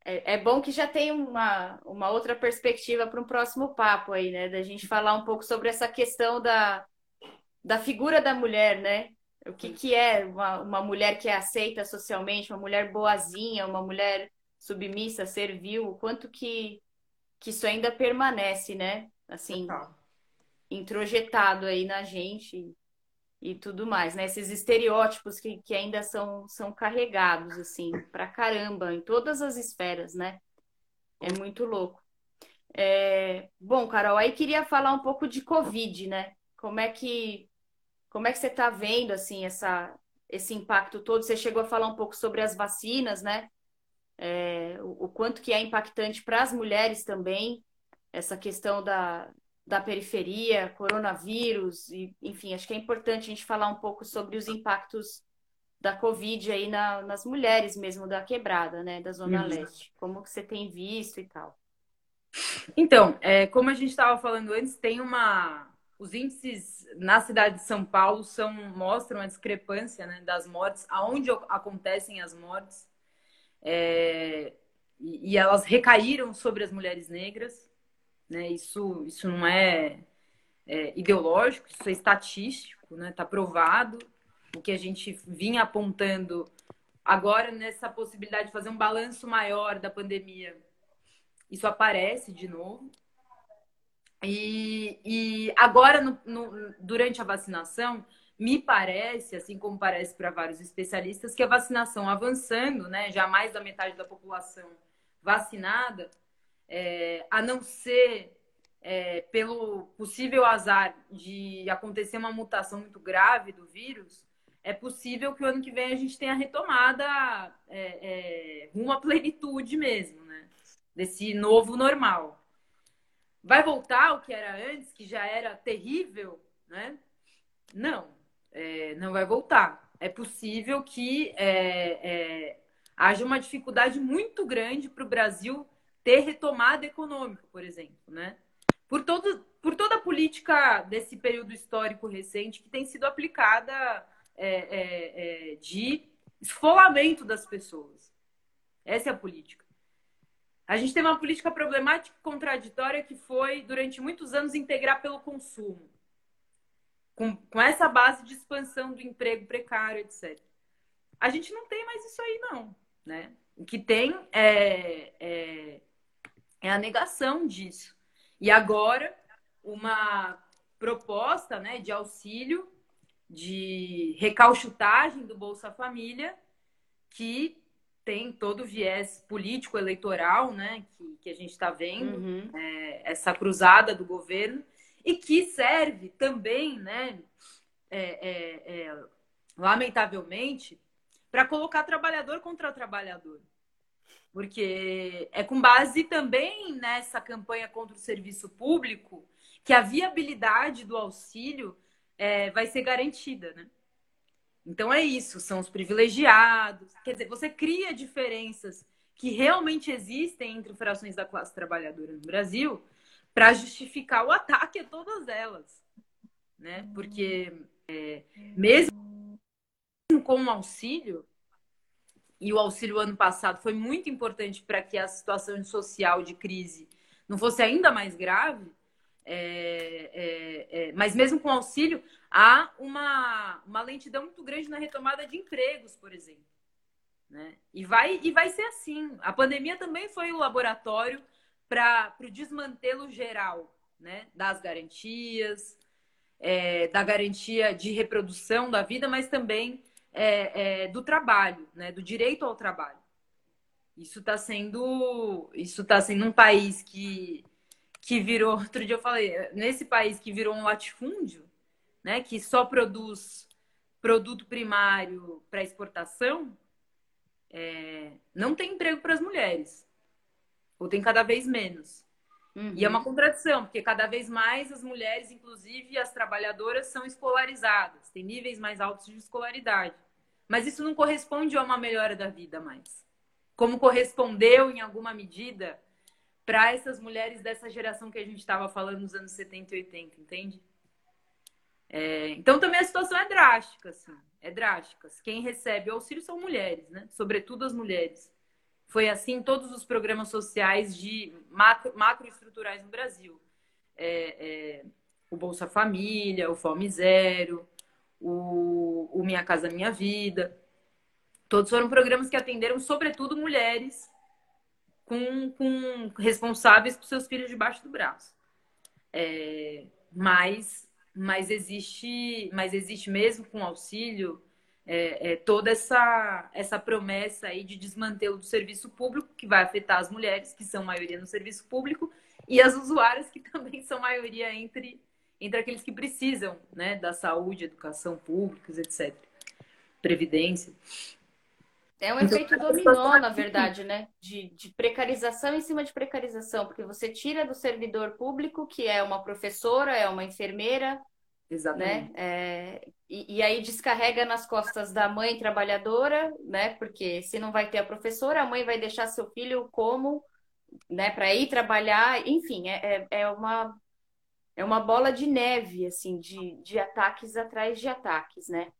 É, é, bom que já tem uma, uma outra perspectiva para um próximo papo aí, né? Da gente falar um pouco sobre essa questão da, da figura da mulher, né? O que, que é uma, uma mulher que é aceita socialmente, uma mulher boazinha, uma mulher submissa, servil, o quanto que, que isso ainda permanece, né? Assim, Total. Introjetado aí na gente e, tudo mais, né? Esses estereótipos que, que ainda são, são carregados, assim, pra caramba, em todas as esferas, né? É muito louco. É... Bom, Carol, aí queria falar um pouco de Covid, né? Como é que como é que você está vendo assim essa esse impacto todo? Você chegou a falar um pouco sobre as vacinas, né? É... o, o quanto que é impactante para as mulheres também essa questão da, da periferia, coronavírus, e, enfim, acho que é importante a gente falar um pouco sobre os impactos da Covid aí na, nas mulheres mesmo da quebrada, né, da Zona uhum. Leste. Como que você tem visto e tal? Então, é, como a gente estava falando antes, tem uma. Os índices na cidade de São Paulo são, mostram a discrepância né, das mortes, aonde acontecem as mortes. É, e, e elas recaíram sobre as mulheres negras né? Isso, isso não é, é ideológico, isso é estatístico, né? Está provado o que a gente vinha apontando agora nessa possibilidade de fazer um balanço maior da pandemia. Isso aparece de novo. E, e agora, no, no, durante a vacinação, me parece, assim como parece para vários especialistas, que a vacinação avançando, né, já mais da metade da população vacinada, é, a não ser é, pelo possível azar de acontecer uma mutação muito grave do vírus, é possível que o ano que vem a gente tenha retomada é, é, rumo à plenitude mesmo, né? Desse novo normal. Vai voltar o que era antes, que já era terrível, né? Não, é, não vai voltar. É possível que é, é, haja uma dificuldade muito grande para o Brasil ter retomada econômica, por exemplo, né? Por, todo, por toda a política desse período histórico recente que tem sido aplicada é, é, é, de esfolamento das pessoas. Essa é a política. A gente tem uma política problemática e contraditória que foi, durante muitos anos, integrar pelo consumo. Com, com essa base de expansão do emprego precário, etc. A gente não tem mais isso aí, não. Né? O que tem é, é é a negação disso. E agora, uma proposta né, de auxílio, de recalchutagem do Bolsa Família, que tem todo o viés político-eleitoral né, que, que a gente está vendo, uhum. é, essa cruzada do governo, e que serve também, né, é, é, é lamentavelmente, para colocar trabalhador contra trabalhador porque é com base também nessa campanha contra o serviço público que a viabilidade do auxílio é, vai ser garantida, né? Então é isso, são os privilegiados. Quer dizer, você cria diferenças que realmente existem entre frações da classe trabalhadora no Brasil para justificar o ataque a todas elas, né? Porque é, mesmo com o auxílio, e o auxílio ano passado foi muito importante para que a situação social de crise não fosse ainda mais grave. É, é, é, mas mesmo com auxílio, há uma, uma lentidão muito grande na retomada de empregos, por exemplo. Né? E, vai, e vai ser assim. A pandemia também foi o laboratório para o desmantelo geral né? das garantias, é, da garantia de reprodução da vida, mas também é, é, do trabalho, né? do direito ao trabalho. Isso está sendo, isso tá sendo um país que, que virou, (laughs) outro dia eu falei, nesse país que virou um latifúndio, né? que só produz produto primário para exportação, é, não tem emprego para as mulheres. Ou tem cada vez menos. Uhum. E é uma contradição, porque cada vez mais as mulheres, inclusive as trabalhadoras, são escolarizadas, têm níveis mais altos de escolaridade. Mas isso não corresponde a uma melhora da vida mais. Como correspondeu, em alguma medida, para essas mulheres dessa geração que a gente estava falando nos anos 70 e 80, entende? É, então também a situação é drástica, assim. É drástica. Quem recebe o auxílio são mulheres, né? Sobretudo as mulheres. Foi assim todos os programas sociais de macro, macroestruturais no Brasil. É, é, o Bolsa Família, o Fome Zero, o, o Minha Casa Minha Vida. Todos foram programas que atenderam, sobretudo, mulheres com, com responsáveis por seus filhos debaixo do braço. É, mas, mas, existe, mas existe mesmo com auxílio é, é, toda essa, essa promessa aí de desmantelo do serviço público, que vai afetar as mulheres, que são maioria no serviço público, e as usuárias que (laughs) também são maioria entre, entre aqueles que precisam né, da saúde, educação públicas, etc. Previdência. É um então, efeito dominó, na verdade, né? De, de, precarização em cima de precarização, porque você tira do servidor público, que é uma professora, é uma enfermeira, Exatamente. Né? É, e, e, aí descarrega nas costas da mãe trabalhadora, né? Porque se não vai ter a professora, a mãe vai deixar seu filho como, né? Para ir trabalhar, enfim, é, é, é, uma é uma bola de neve, assim, de, de ataques atrás de ataques, né?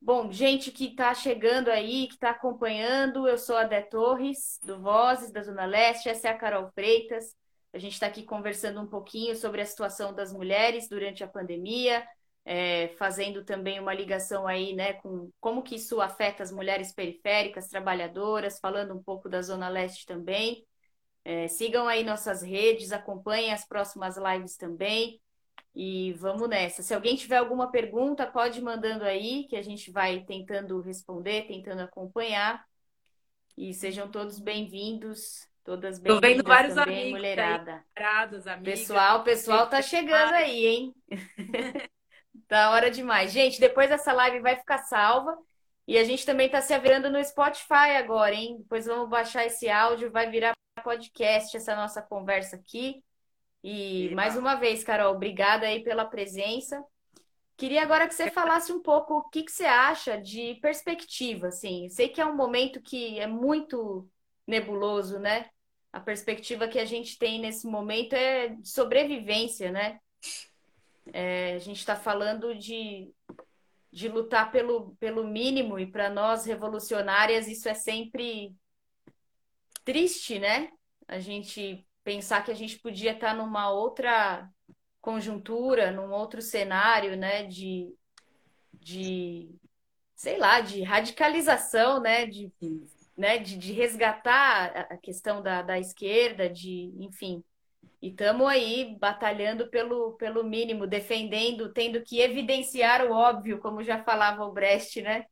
Bom, gente que está chegando aí, que está acompanhando, eu sou a Dé Torres, do Vozes, da Zona Leste, essa é a Carol Freitas. A gente está aqui conversando um pouquinho sobre a situação das mulheres durante a pandemia, é, fazendo também uma ligação aí, né, com como que isso afeta as mulheres periféricas, trabalhadoras, falando um pouco da Zona Leste também. É, sigam aí nossas redes, acompanhem as próximas lives também. E vamos nessa. Se alguém tiver alguma pergunta, pode ir mandando aí, que a gente vai tentando responder, tentando acompanhar. E sejam todos bem-vindos, todas bem-vindas. Tô vendo vários também, amigos mulherada. Aí, parados, amigas. Pessoal, pessoal tá chegando aí, hein? (laughs) tá hora demais. Gente, depois dessa live vai ficar salva. E a gente também está se avirando no Spotify agora, hein? Depois vamos baixar esse áudio, vai virar podcast essa nossa conversa aqui. E mais uma vez, Carol, obrigada aí pela presença. Queria agora que você falasse um pouco o que, que você acha de perspectiva, assim. Sei que é um momento que é muito nebuloso, né? A perspectiva que a gente tem nesse momento é de sobrevivência, né? É, a gente está falando de, de lutar pelo, pelo mínimo, e para nós revolucionárias isso é sempre triste, né? A gente pensar que a gente podia estar numa outra conjuntura, num outro cenário, né, de, de sei lá, de radicalização, né, de, né, de, de resgatar a questão da, da esquerda, de, enfim, e estamos aí batalhando pelo, pelo mínimo, defendendo, tendo que evidenciar o óbvio, como já falava o Brecht, né?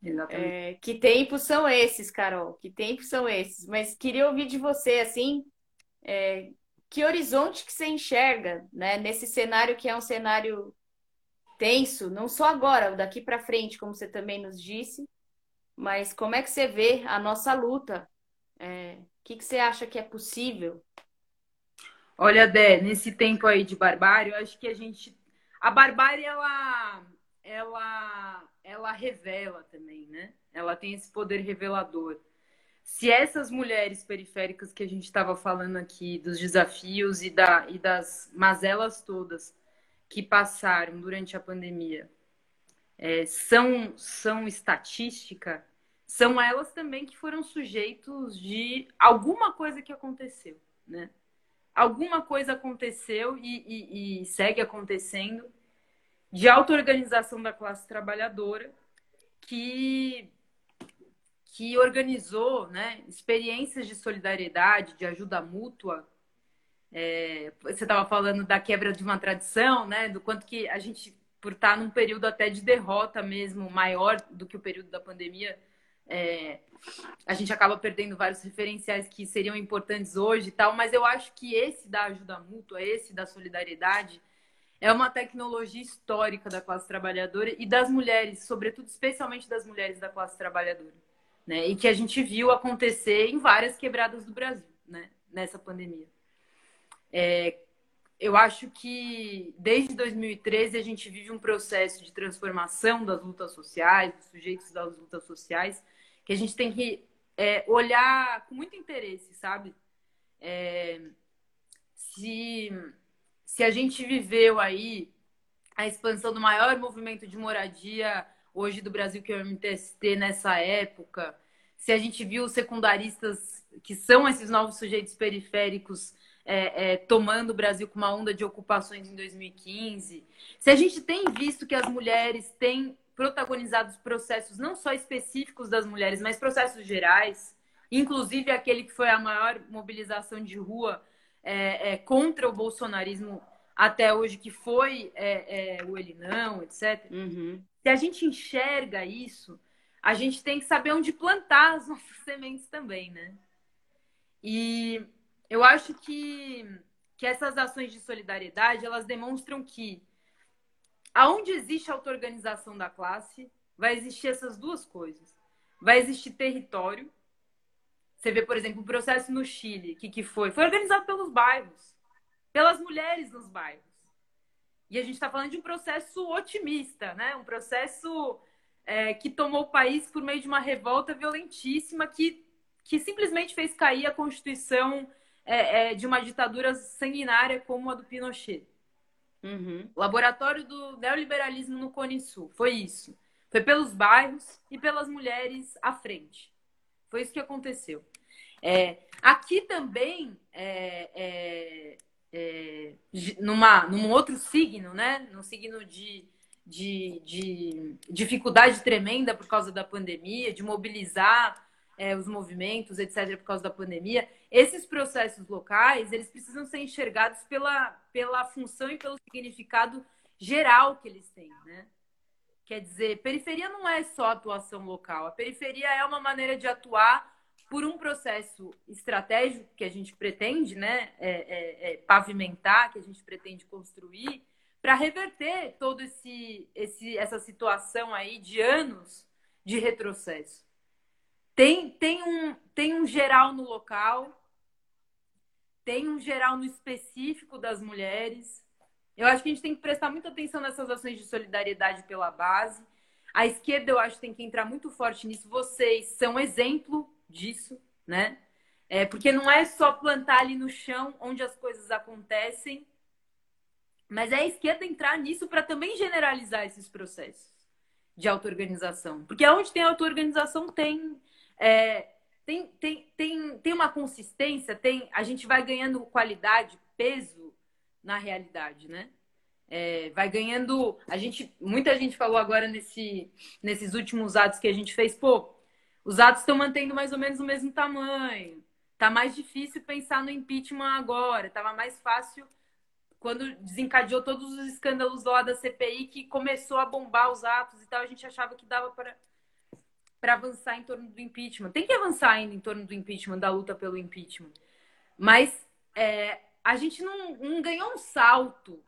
Exatamente. É, que tempos são esses, Carol? Que tempos são esses? Mas queria ouvir de você, assim, é, que horizonte que você enxerga né, nesse cenário que é um cenário tenso, não só agora, daqui para frente, como você também nos disse, mas como é que você vê a nossa luta? É, o que, que você acha que é possível? Olha, Dé, nesse tempo aí de barbárie, eu acho que a gente. A barbárie, ela, ela, ela revela também, né? Ela tem esse poder revelador se essas mulheres periféricas que a gente estava falando aqui, dos desafios e, da, e das mazelas todas que passaram durante a pandemia, é, são, são estatística, são elas também que foram sujeitos de alguma coisa que aconteceu, né? Alguma coisa aconteceu e, e, e segue acontecendo de auto-organização da classe trabalhadora que que organizou né, experiências de solidariedade, de ajuda mútua. É, você estava falando da quebra de uma tradição, né, do quanto que a gente, por estar num período até de derrota mesmo, maior do que o período da pandemia, é, a gente acaba perdendo vários referenciais que seriam importantes hoje e tal, mas eu acho que esse da ajuda mútua, esse da solidariedade, é uma tecnologia histórica da classe trabalhadora e das mulheres, sobretudo, especialmente das mulheres da classe trabalhadora né? E que a gente viu acontecer em várias quebradas do Brasil, né? Nessa pandemia. É, eu acho que desde 2013 a gente vive um processo de transformação das lutas sociais, dos sujeitos das lutas sociais, que a gente tem que é, olhar com muito interesse, sabe? É, se, se a gente viveu aí a expansão do maior movimento de moradia hoje do Brasil, que é o MTST, nessa época, se a gente viu os secundaristas, que são esses novos sujeitos periféricos, é, é, tomando o Brasil com uma onda de ocupações em 2015, se a gente tem visto que as mulheres têm protagonizado os processos não só específicos das mulheres, mas processos gerais, inclusive aquele que foi a maior mobilização de rua é, é contra o bolsonarismo até hoje, que foi é, é, o ele não, etc. Uhum. Se a gente enxerga isso, a gente tem que saber onde plantar as (laughs) nossas sementes também, né? E eu acho que que essas ações de solidariedade elas demonstram que aonde existe auto-organização da classe, vai existir essas duas coisas. Vai existir território. Você vê, por exemplo, o processo no Chile, o que, que foi? Foi organizado pelos bairros, pelas mulheres nos bairros. E a gente está falando de um processo otimista, né? Um processo é, que tomou o país por meio de uma revolta violentíssima que, que simplesmente fez cair a Constituição é, é, de uma ditadura sanguinária como a do Pinochet. Uhum. Laboratório do neoliberalismo no Cone Sul. Foi isso. Foi pelos bairros e pelas mulheres à frente. Foi isso que aconteceu. É, aqui também, é, é, é numa, num outro signo, né? Num signo de, de, de dificuldade tremenda por causa da pandemia, de mobilizar é, os movimentos, etc., por causa da pandemia, esses processos locais, eles precisam ser enxergados pela, pela função e pelo significado geral que eles têm, né? Quer dizer, periferia não é só atuação local. A periferia é uma maneira de atuar por um processo estratégico que a gente pretende, né, é, é, é pavimentar, que a gente pretende construir, para reverter todo esse, esse essa situação aí de anos de retrocesso. Tem, tem, um, tem um geral no local, tem um geral no específico das mulheres. Eu acho que a gente tem que prestar muita atenção nessas ações de solidariedade pela base. A esquerda, eu acho, tem que entrar muito forte nisso. Vocês são exemplo disso, né? É, porque não é só plantar ali no chão onde as coisas acontecem, mas é a esquerda entrar nisso para também generalizar esses processos de auto-organização. Porque onde tem auto-organização tem é, tem, tem, tem, tem uma consistência, tem, a gente vai ganhando qualidade, peso na realidade, né? É, vai ganhando. A gente, muita gente falou agora nesse, nesses últimos atos que a gente fez, pô, os atos estão mantendo mais ou menos o mesmo tamanho. Tá mais difícil pensar no impeachment agora. Tava mais fácil quando desencadeou todos os escândalos lá da CPI que começou a bombar os atos e tal. A gente achava que dava para para avançar em torno do impeachment. Tem que avançar ainda em torno do impeachment, da luta pelo impeachment. Mas é, a gente não, não, ganhou um salto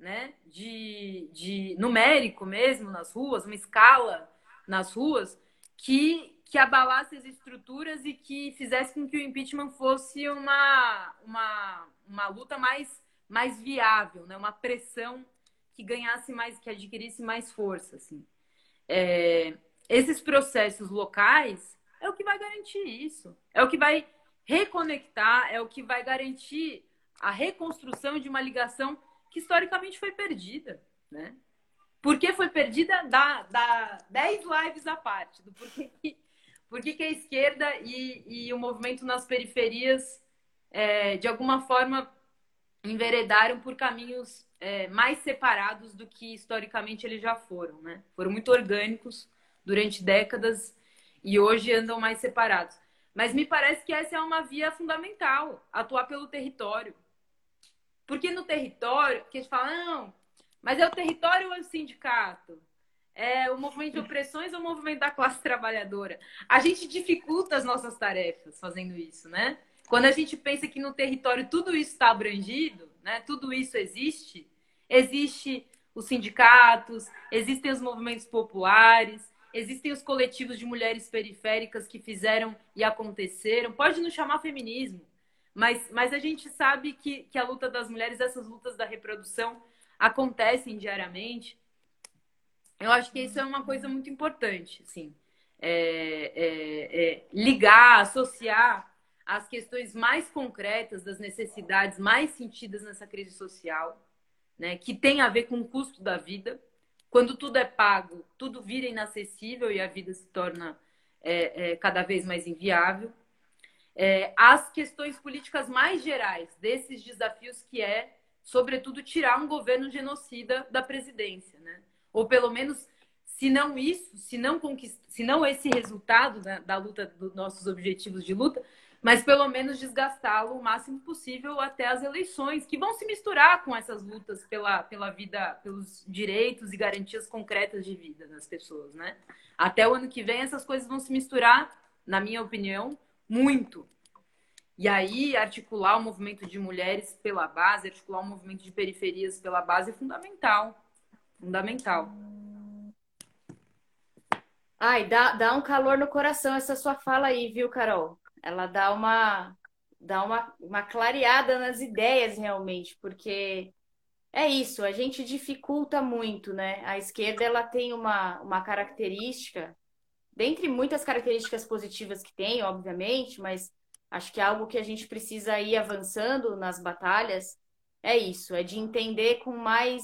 né, de, de numérico mesmo nas ruas, uma escala nas ruas que, que abalasse as estruturas e que fizesse com que o impeachment fosse uma, uma, uma luta mais, mais viável, né, uma pressão que ganhasse mais, que adquirisse mais força. Assim. É, esses processos locais é o que vai garantir isso. É o que vai reconectar, é o que vai garantir a reconstrução de uma ligação que historicamente foi perdida, né? Por que foi perdida? Da, da 10 lives à parte, do porquê que, porquê que a esquerda e, e o movimento nas periferias, é, de alguma forma, enveredaram por caminhos é, mais separados do que historicamente eles já foram, né? Foram muito orgânicos, durante décadas e hoje andam mais separados. Mas me parece que essa é uma via fundamental, atuar pelo território. Porque no território, que a gente fala, não, mas é o território ou é o sindicato? É o movimento de opressões ou o movimento da classe trabalhadora? A gente dificulta as nossas tarefas fazendo isso, né? Quando a gente pensa que no território tudo isso está abrangido, né? Tudo isso existe, existe os sindicatos, existem os movimentos populares, Existem os coletivos de mulheres periféricas que fizeram e aconteceram. Pode nos chamar feminismo, mas, mas a gente sabe que, que a luta das mulheres, essas lutas da reprodução, acontecem diariamente. Eu acho que isso é uma coisa muito importante, assim. É, é, é ligar, associar as questões mais concretas das necessidades mais sentidas nessa crise social, né, que tem a ver com o custo da vida, quando tudo é pago, tudo vira inacessível e a vida se torna é, é, cada vez mais inviável. É, as questões políticas mais gerais desses desafios que é, sobretudo, tirar um governo genocida da presidência, né? Ou pelo menos, se não isso, se não, conquist... se não esse resultado da, da luta dos nossos objetivos de luta, mas pelo menos desgastá-lo o máximo possível até as eleições, que vão se misturar com essas lutas pela, pela vida, pelos direitos e garantias concretas de vida das pessoas, né? Até o ano que vem essas coisas vão se misturar, na minha opinião, muito. E aí, articular o movimento de mulheres pela base, articular o movimento de periferias pela base é fundamental. Fundamental. Ai, dá, dá um calor no coração essa sua fala aí, viu, Carol? Ela dá uma, dá uma, uma clareada nas ideias realmente, porque é isso, a gente dificulta muito, né? A esquerda ela tem uma, uma característica, dentre muitas características positivas que tem, obviamente, mas acho que é algo que a gente precisa ir avançando nas batalhas é isso, é de entender com mais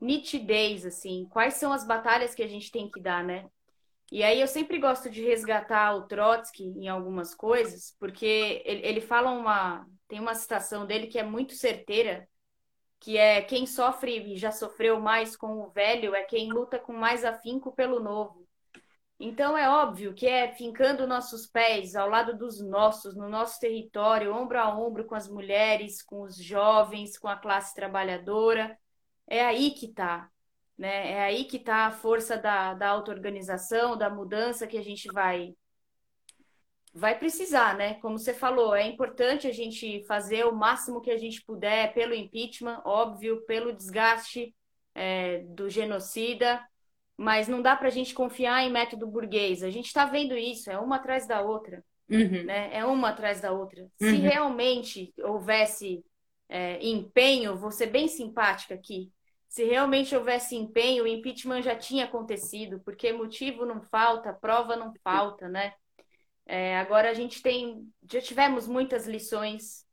nitidez, assim, quais são as batalhas que a gente tem que dar, né? E aí eu sempre gosto de resgatar o Trotsky em algumas coisas, porque ele, ele fala uma. Tem uma citação dele que é muito certeira, que é quem sofre e já sofreu mais com o velho é quem luta com mais afinco pelo novo. Então é óbvio que é fincando nossos pés ao lado dos nossos, no nosso território, ombro a ombro com as mulheres, com os jovens, com a classe trabalhadora. É aí que está. Né? É aí que está a força da, da auto-organização, da mudança que a gente vai vai precisar, né? Como você falou, é importante a gente fazer o máximo que a gente puder pelo impeachment, óbvio, pelo desgaste é, do genocida, mas não dá para a gente confiar em método burguês. A gente está vendo isso, é uma atrás da outra, uhum. né? É uma atrás da outra. Uhum. Se realmente houvesse é, empenho, vou ser bem simpática aqui, se realmente houvesse empenho, o impeachment já tinha acontecido, porque motivo não falta, prova não falta, né? É, agora a gente tem, já tivemos muitas lições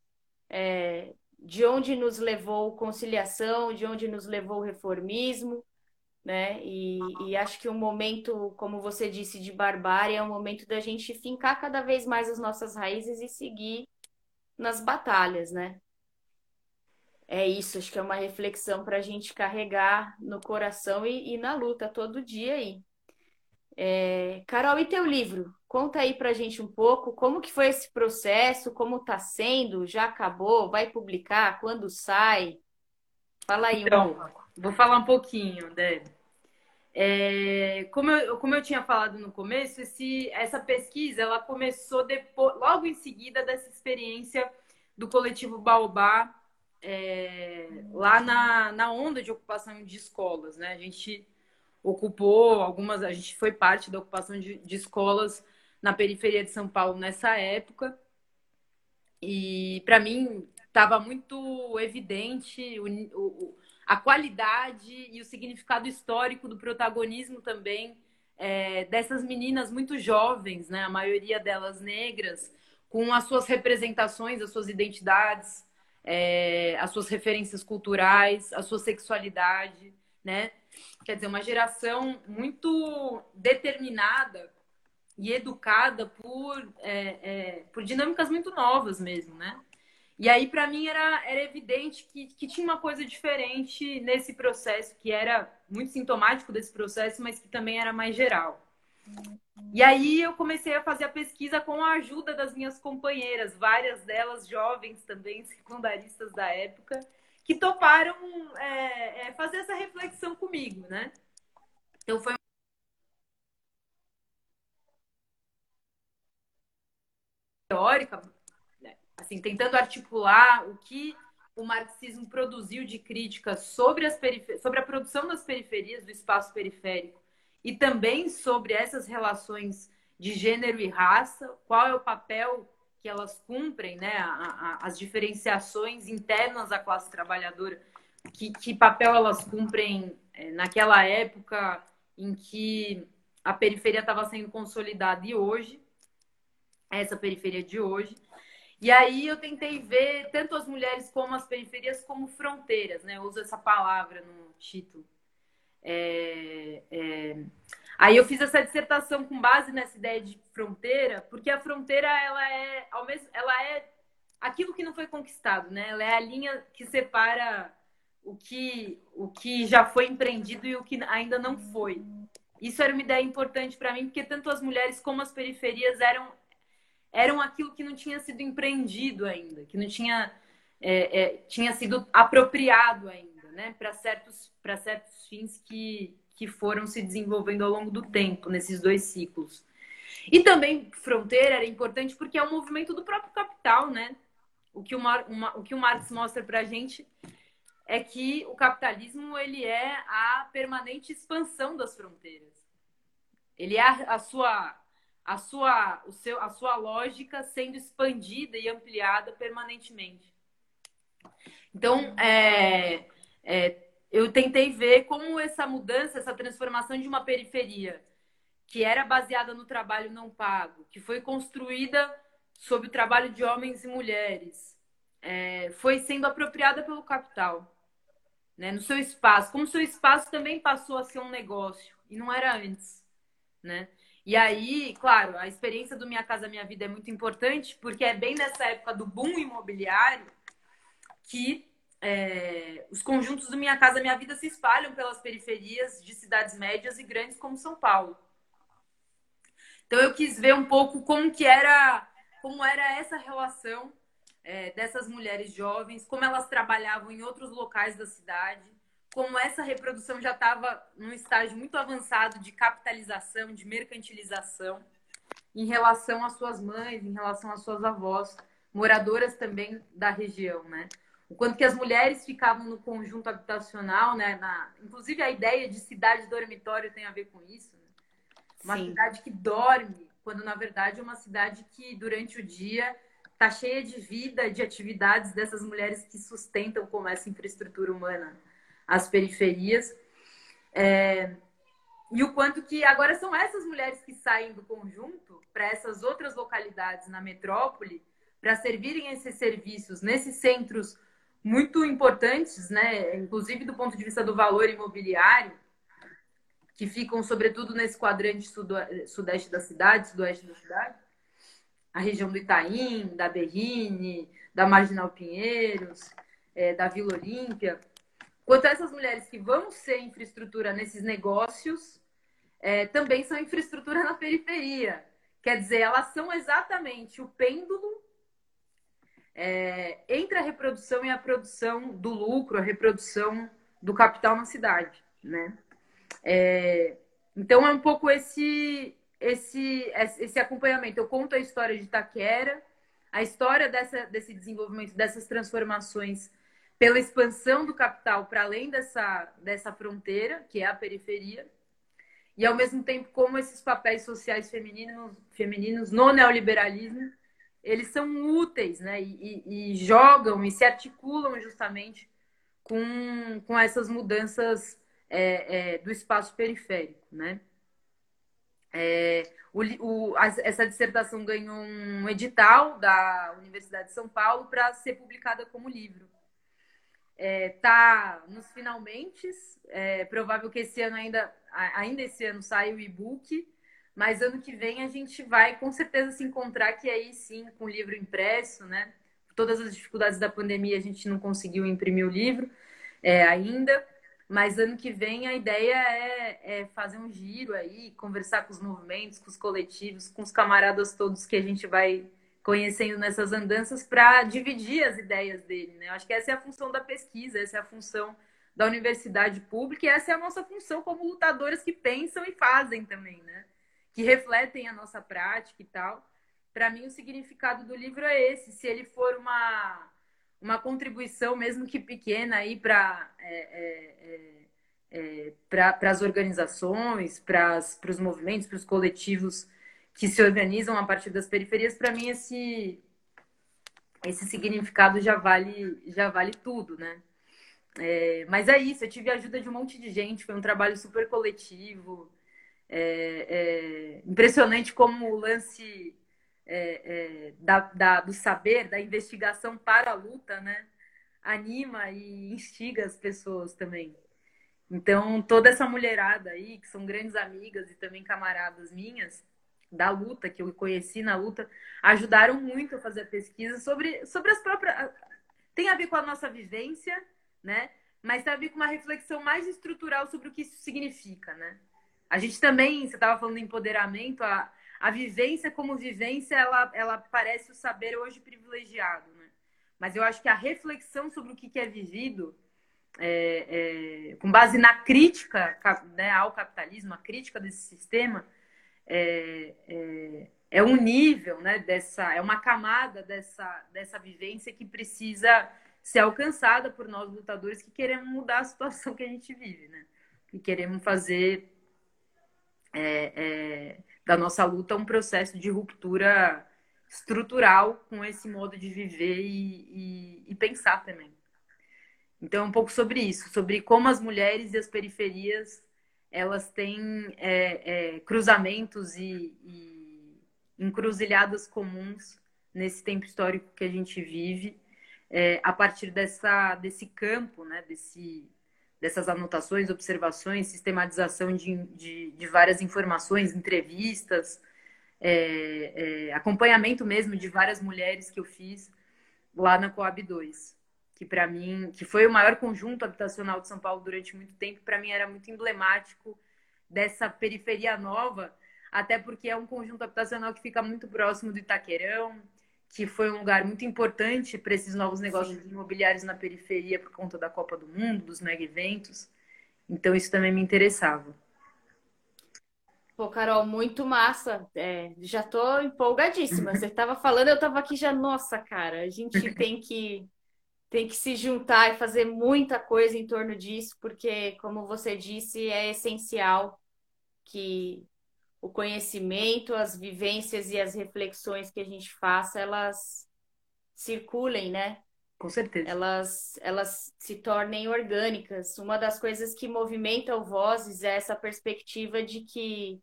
é, de onde nos levou conciliação, de onde nos levou o reformismo, né? E, e acho que um momento, como você disse, de barbárie é um momento da gente fincar cada vez mais as nossas raízes e seguir nas batalhas, né? É isso, acho que é uma reflexão para a gente carregar no coração e, e, na luta todo dia aí. É, Carol, e teu livro? Conta aí para a gente um pouco como que foi esse processo, como está sendo, já acabou, vai publicar, quando sai? Fala aí então, um pouco. Vou falar um pouquinho, Deb. É, como, eu, como eu tinha falado no começo, esse, essa pesquisa ela começou depois, logo em seguida dessa experiência do coletivo Baobá é, lá na, na onda de ocupação de escolas, né? A gente ocupou algumas, a gente foi parte da ocupação de, de escolas na periferia de São Paulo nessa época. E para mim estava muito evidente o, o, a qualidade e o significado histórico do protagonismo também é, dessas meninas muito jovens, né? A maioria delas negras, com as suas representações, as suas identidades, é, as suas referências culturais, a sua sexualidade, né? Quer dizer, uma geração muito determinada e educada por, é, é, por dinâmicas muito novas mesmo, né? E aí, para mim, era, era evidente que, que tinha uma coisa diferente nesse processo, que era muito sintomático desse processo, mas que também era mais geral. E aí eu comecei a fazer a pesquisa com a ajuda das minhas companheiras, várias delas jovens também, (laughs) secundaristas da época, que toparam é, é, fazer essa reflexão comigo, né? Então foi teórica, né? assim, tentando articular o que o marxismo produziu de crítica sobre, sobre a produção das periferias, do espaço periférico, e também sobre essas relações de gênero e raça, qual é o papel que elas cumprem, né? A, a, as diferenciações internas da classe trabalhadora, que, que papel elas cumprem é, naquela época em que a periferia estava sendo consolidada e hoje, essa periferia de hoje. E aí eu tentei ver tanto as mulheres como as periferias como fronteiras, né? Eu uso essa palavra no título. É, é... Aí eu fiz essa dissertação com base nessa ideia de fronteira, porque a fronteira ela é ao mesmo, ela é aquilo que não foi conquistado, né? Ela é a linha que separa o que o que já foi empreendido e o que ainda não foi. Isso era uma ideia importante para mim, porque tanto as mulheres como as periferias eram eram aquilo que não tinha sido empreendido ainda, que não tinha é, é, tinha sido apropriado ainda né, para certos, certos fins que, que foram se desenvolvendo ao longo do tempo, nesses dois ciclos. E também fronteira era importante porque é um movimento do próprio capital, né? O que o, Mar, uma, o, que o Marx mostra para a gente é que o capitalismo ele é a permanente expansão das fronteiras. Ele é a, a sua a sua o seu a sua lógica sendo expandida e ampliada permanentemente. Então, é, é, eu tentei ver como essa mudança, essa transformação de uma periferia que era baseada no trabalho não pago, que foi construída sob o trabalho de homens e mulheres, é, foi sendo apropriada pelo capital, né, no seu espaço. Como seu espaço também passou a ser um negócio e não era antes, né? E aí, claro, a experiência do Minha Casa Minha Vida é muito importante, porque é bem nessa época do boom imobiliário que é, os conjuntos do Minha Casa Minha Vida se espalham pelas periferias de cidades médias e grandes como São Paulo. Então eu quis ver um pouco como que era, como era essa relação é, dessas mulheres jovens, como elas trabalhavam em outros locais da cidade, como essa reprodução já estava num estágio muito avançado de capitalização, de mercantilização, em relação às suas mães, em relação às suas avós, moradoras também da região, né? O quanto que as mulheres ficavam no conjunto habitacional, né? Na... Inclusive a ideia de cidade dormitório tem a ver com isso. Uma Sim. cidade que dorme, quando na verdade é uma cidade que durante o dia está cheia de vida, de atividades dessas mulheres que sustentam como essa infraestrutura humana as periferias. É... E o quanto que agora são essas mulheres que saem do conjunto para essas outras localidades na metrópole para servirem esses serviços nesses centros muito importantes, né? inclusive do ponto de vista do valor imobiliário, que ficam, sobretudo, nesse quadrante sudeste da cidade, sudoeste da cidade, a região do Itaim, da Berrine, da Marginal Pinheiros, é, da Vila Olímpia. Quanto a essas mulheres que vão ser infraestrutura nesses negócios, é, também são infraestrutura na periferia. Quer dizer, elas são exatamente o pêndulo é, entre a reprodução e a produção do lucro, a reprodução do capital na cidade, né? É, então é um pouco esse, esse, esse acompanhamento. Eu conto a história de Itaquera, a história dessa, desse desenvolvimento, dessas transformações pela expansão do capital para além dessa, dessa fronteira, que é a periferia, e ao mesmo tempo como esses papéis sociais femininos, femininos no neoliberalismo, eles são úteis, né? E, e, e jogam e se articulam justamente com, com essas mudanças é, é, do espaço periférico, né? É, o, o, essa dissertação ganhou um edital da Universidade de São Paulo para ser publicada como livro. Está é, nos finalmente, é provável que esse ano ainda, ainda esse ano saia o e-book, mas ano que vem a gente vai com certeza se encontrar que aí sim, com o livro impresso, né? Todas as dificuldades da pandemia a gente não conseguiu imprimir o livro é, ainda, mas ano que vem a ideia é, é, fazer um giro aí, conversar com os movimentos, com os coletivos, com os camaradas todos que a gente vai conhecendo nessas andanças para dividir as ideias dele. Né? Eu acho que essa é a função da pesquisa, essa é a função da universidade pública e essa é a nossa função como lutadoras que pensam e fazem também, né? Que refletem a nossa prática e tal. Para mim, o significado do livro é esse. Se ele for uma uma contribuição, mesmo que pequena, aí para é, é, é, é para as organizações, para os movimentos, para os coletivos que se organizam a partir das periferias, para mim esse esse significado já vale já vale tudo, né? É, mas é isso, eu tive a ajuda de um monte de gente, foi um trabalho super coletivo, é, é impressionante como o lance é, é, da, da, do saber, da investigação para a luta, né? Anima e instiga as pessoas também. Então, toda essa mulherada aí, que são grandes amigas e também camaradas minhas, da luta, que eu conheci na luta, ajudaram muito a fazer a pesquisa sobre, sobre as próprias. Tem a ver com a nossa vivência, né? Mas tem a ver com uma reflexão mais estrutural sobre o que isso significa, né? A gente também, você estava falando de empoderamento, a, a vivência como vivência, ela, ela parece o saber hoje privilegiado, né? Mas eu acho que a reflexão sobre o que é vivido, é, é, com base na crítica né, ao capitalismo, a crítica desse sistema, é, é, é, um nível, né, dessa, é uma camada dessa, dessa vivência que precisa ser alcançada por nós lutadores que queremos mudar a situação que a gente vive, né? Que queremos fazer é, é, da nossa luta um processo de ruptura estrutural com esse modo de viver e, e, e pensar também. Então, um pouco sobre isso, sobre como as mulheres e as periferias elas têm é, é, cruzamentos e, e, encruzilhadas comuns nesse tempo histórico que a gente vive, é, a partir dessa, desse campo, né, desse, dessas anotações, observações, sistematização de, de, de várias informações, entrevistas, é, é, acompanhamento mesmo de várias mulheres que eu fiz lá na Coab 2 que para mim, que foi o maior conjunto habitacional de São Paulo durante muito tempo, para mim era muito emblemático dessa periferia nova, até porque é um conjunto habitacional que fica muito próximo do Itaquerão, que foi um lugar muito importante para esses novos negócios Sim. imobiliários na periferia por conta da Copa do Mundo, dos mega eventos. Então isso também me interessava. Pô, Carol, muito massa. É, já tô empolgadíssima. Você estava falando, eu estava aqui já, nossa, cara, a gente (laughs) tem que tem que se juntar e fazer muita coisa em torno disso, porque, como você disse, é essencial que o conhecimento, as vivências e as reflexões que a gente faça, elas circulem, né? Com certeza. Elas, elas se tornem orgânicas. Uma das coisas que movimenta o Vozes é essa perspectiva de que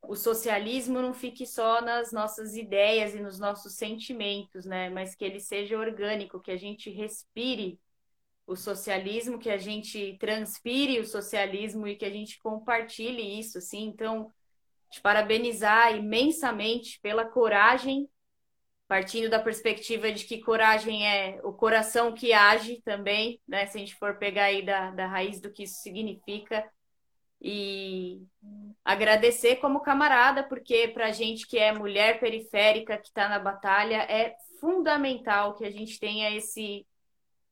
o socialismo não fique só nas nossas ideias e nos nossos sentimentos, né? Mas que ele seja orgânico, que a gente respire o socialismo, que a gente transpire o socialismo e que a gente compartilhe isso, assim. Então, te parabenizar imensamente pela coragem, partindo da perspectiva de que coragem é o coração que age também, né? Se a gente for pegar aí da, da raiz do que isso significa e agradecer como camarada, porque para a gente que é mulher periférica, que está na batalha, é fundamental que a gente tenha esse,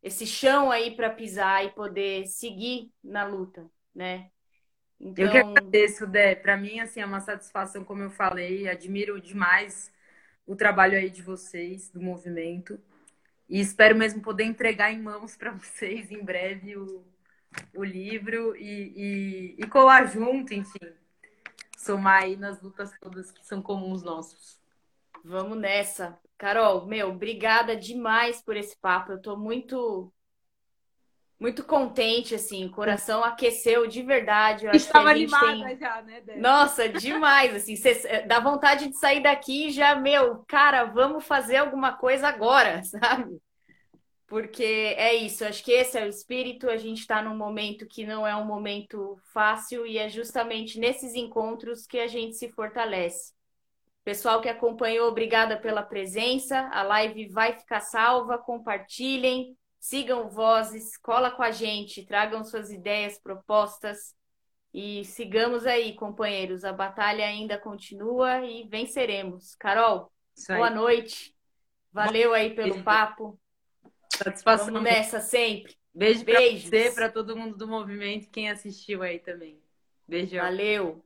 esse chão aí para pisar e poder seguir na luta, né? Então... Eu que agradeço, Dé. Para mim, assim, é uma satisfação, como eu falei, admiro demais o trabalho aí de vocês, do movimento. E espero mesmo poder entregar em mãos para (laughs) vocês em breve o, o livro e, e, e colar junto, enfim. Somar aí nas lutas todas que são comuns nossos. Vamos nessa. Carol, meu, obrigada demais por esse papo. Eu tô muito muito contente, assim, o coração aqueceu de verdade. Eu Estava animada tem... já, né, Débora? Nossa, demais, assim, cê, dá vontade de sair daqui e já, meu, cara, vamos fazer alguma coisa agora, (laughs) sabe? porque é isso, acho que esse é o espírito. A gente está num momento que não é um momento fácil e é justamente nesses encontros que a gente se fortalece. Pessoal que acompanhou, obrigada pela presença. A live vai ficar salva, compartilhem, sigam vozes, cola com a gente, tragam suas ideias, propostas e sigamos aí, companheiros. A batalha ainda continua e venceremos. Carol, boa noite. Valeu aí pelo papo. Satisfação. Vamos nessa sempre. Beijo Beijos. pra você, pra todo mundo do movimento, quem assistiu aí também. Beijão. Valeu.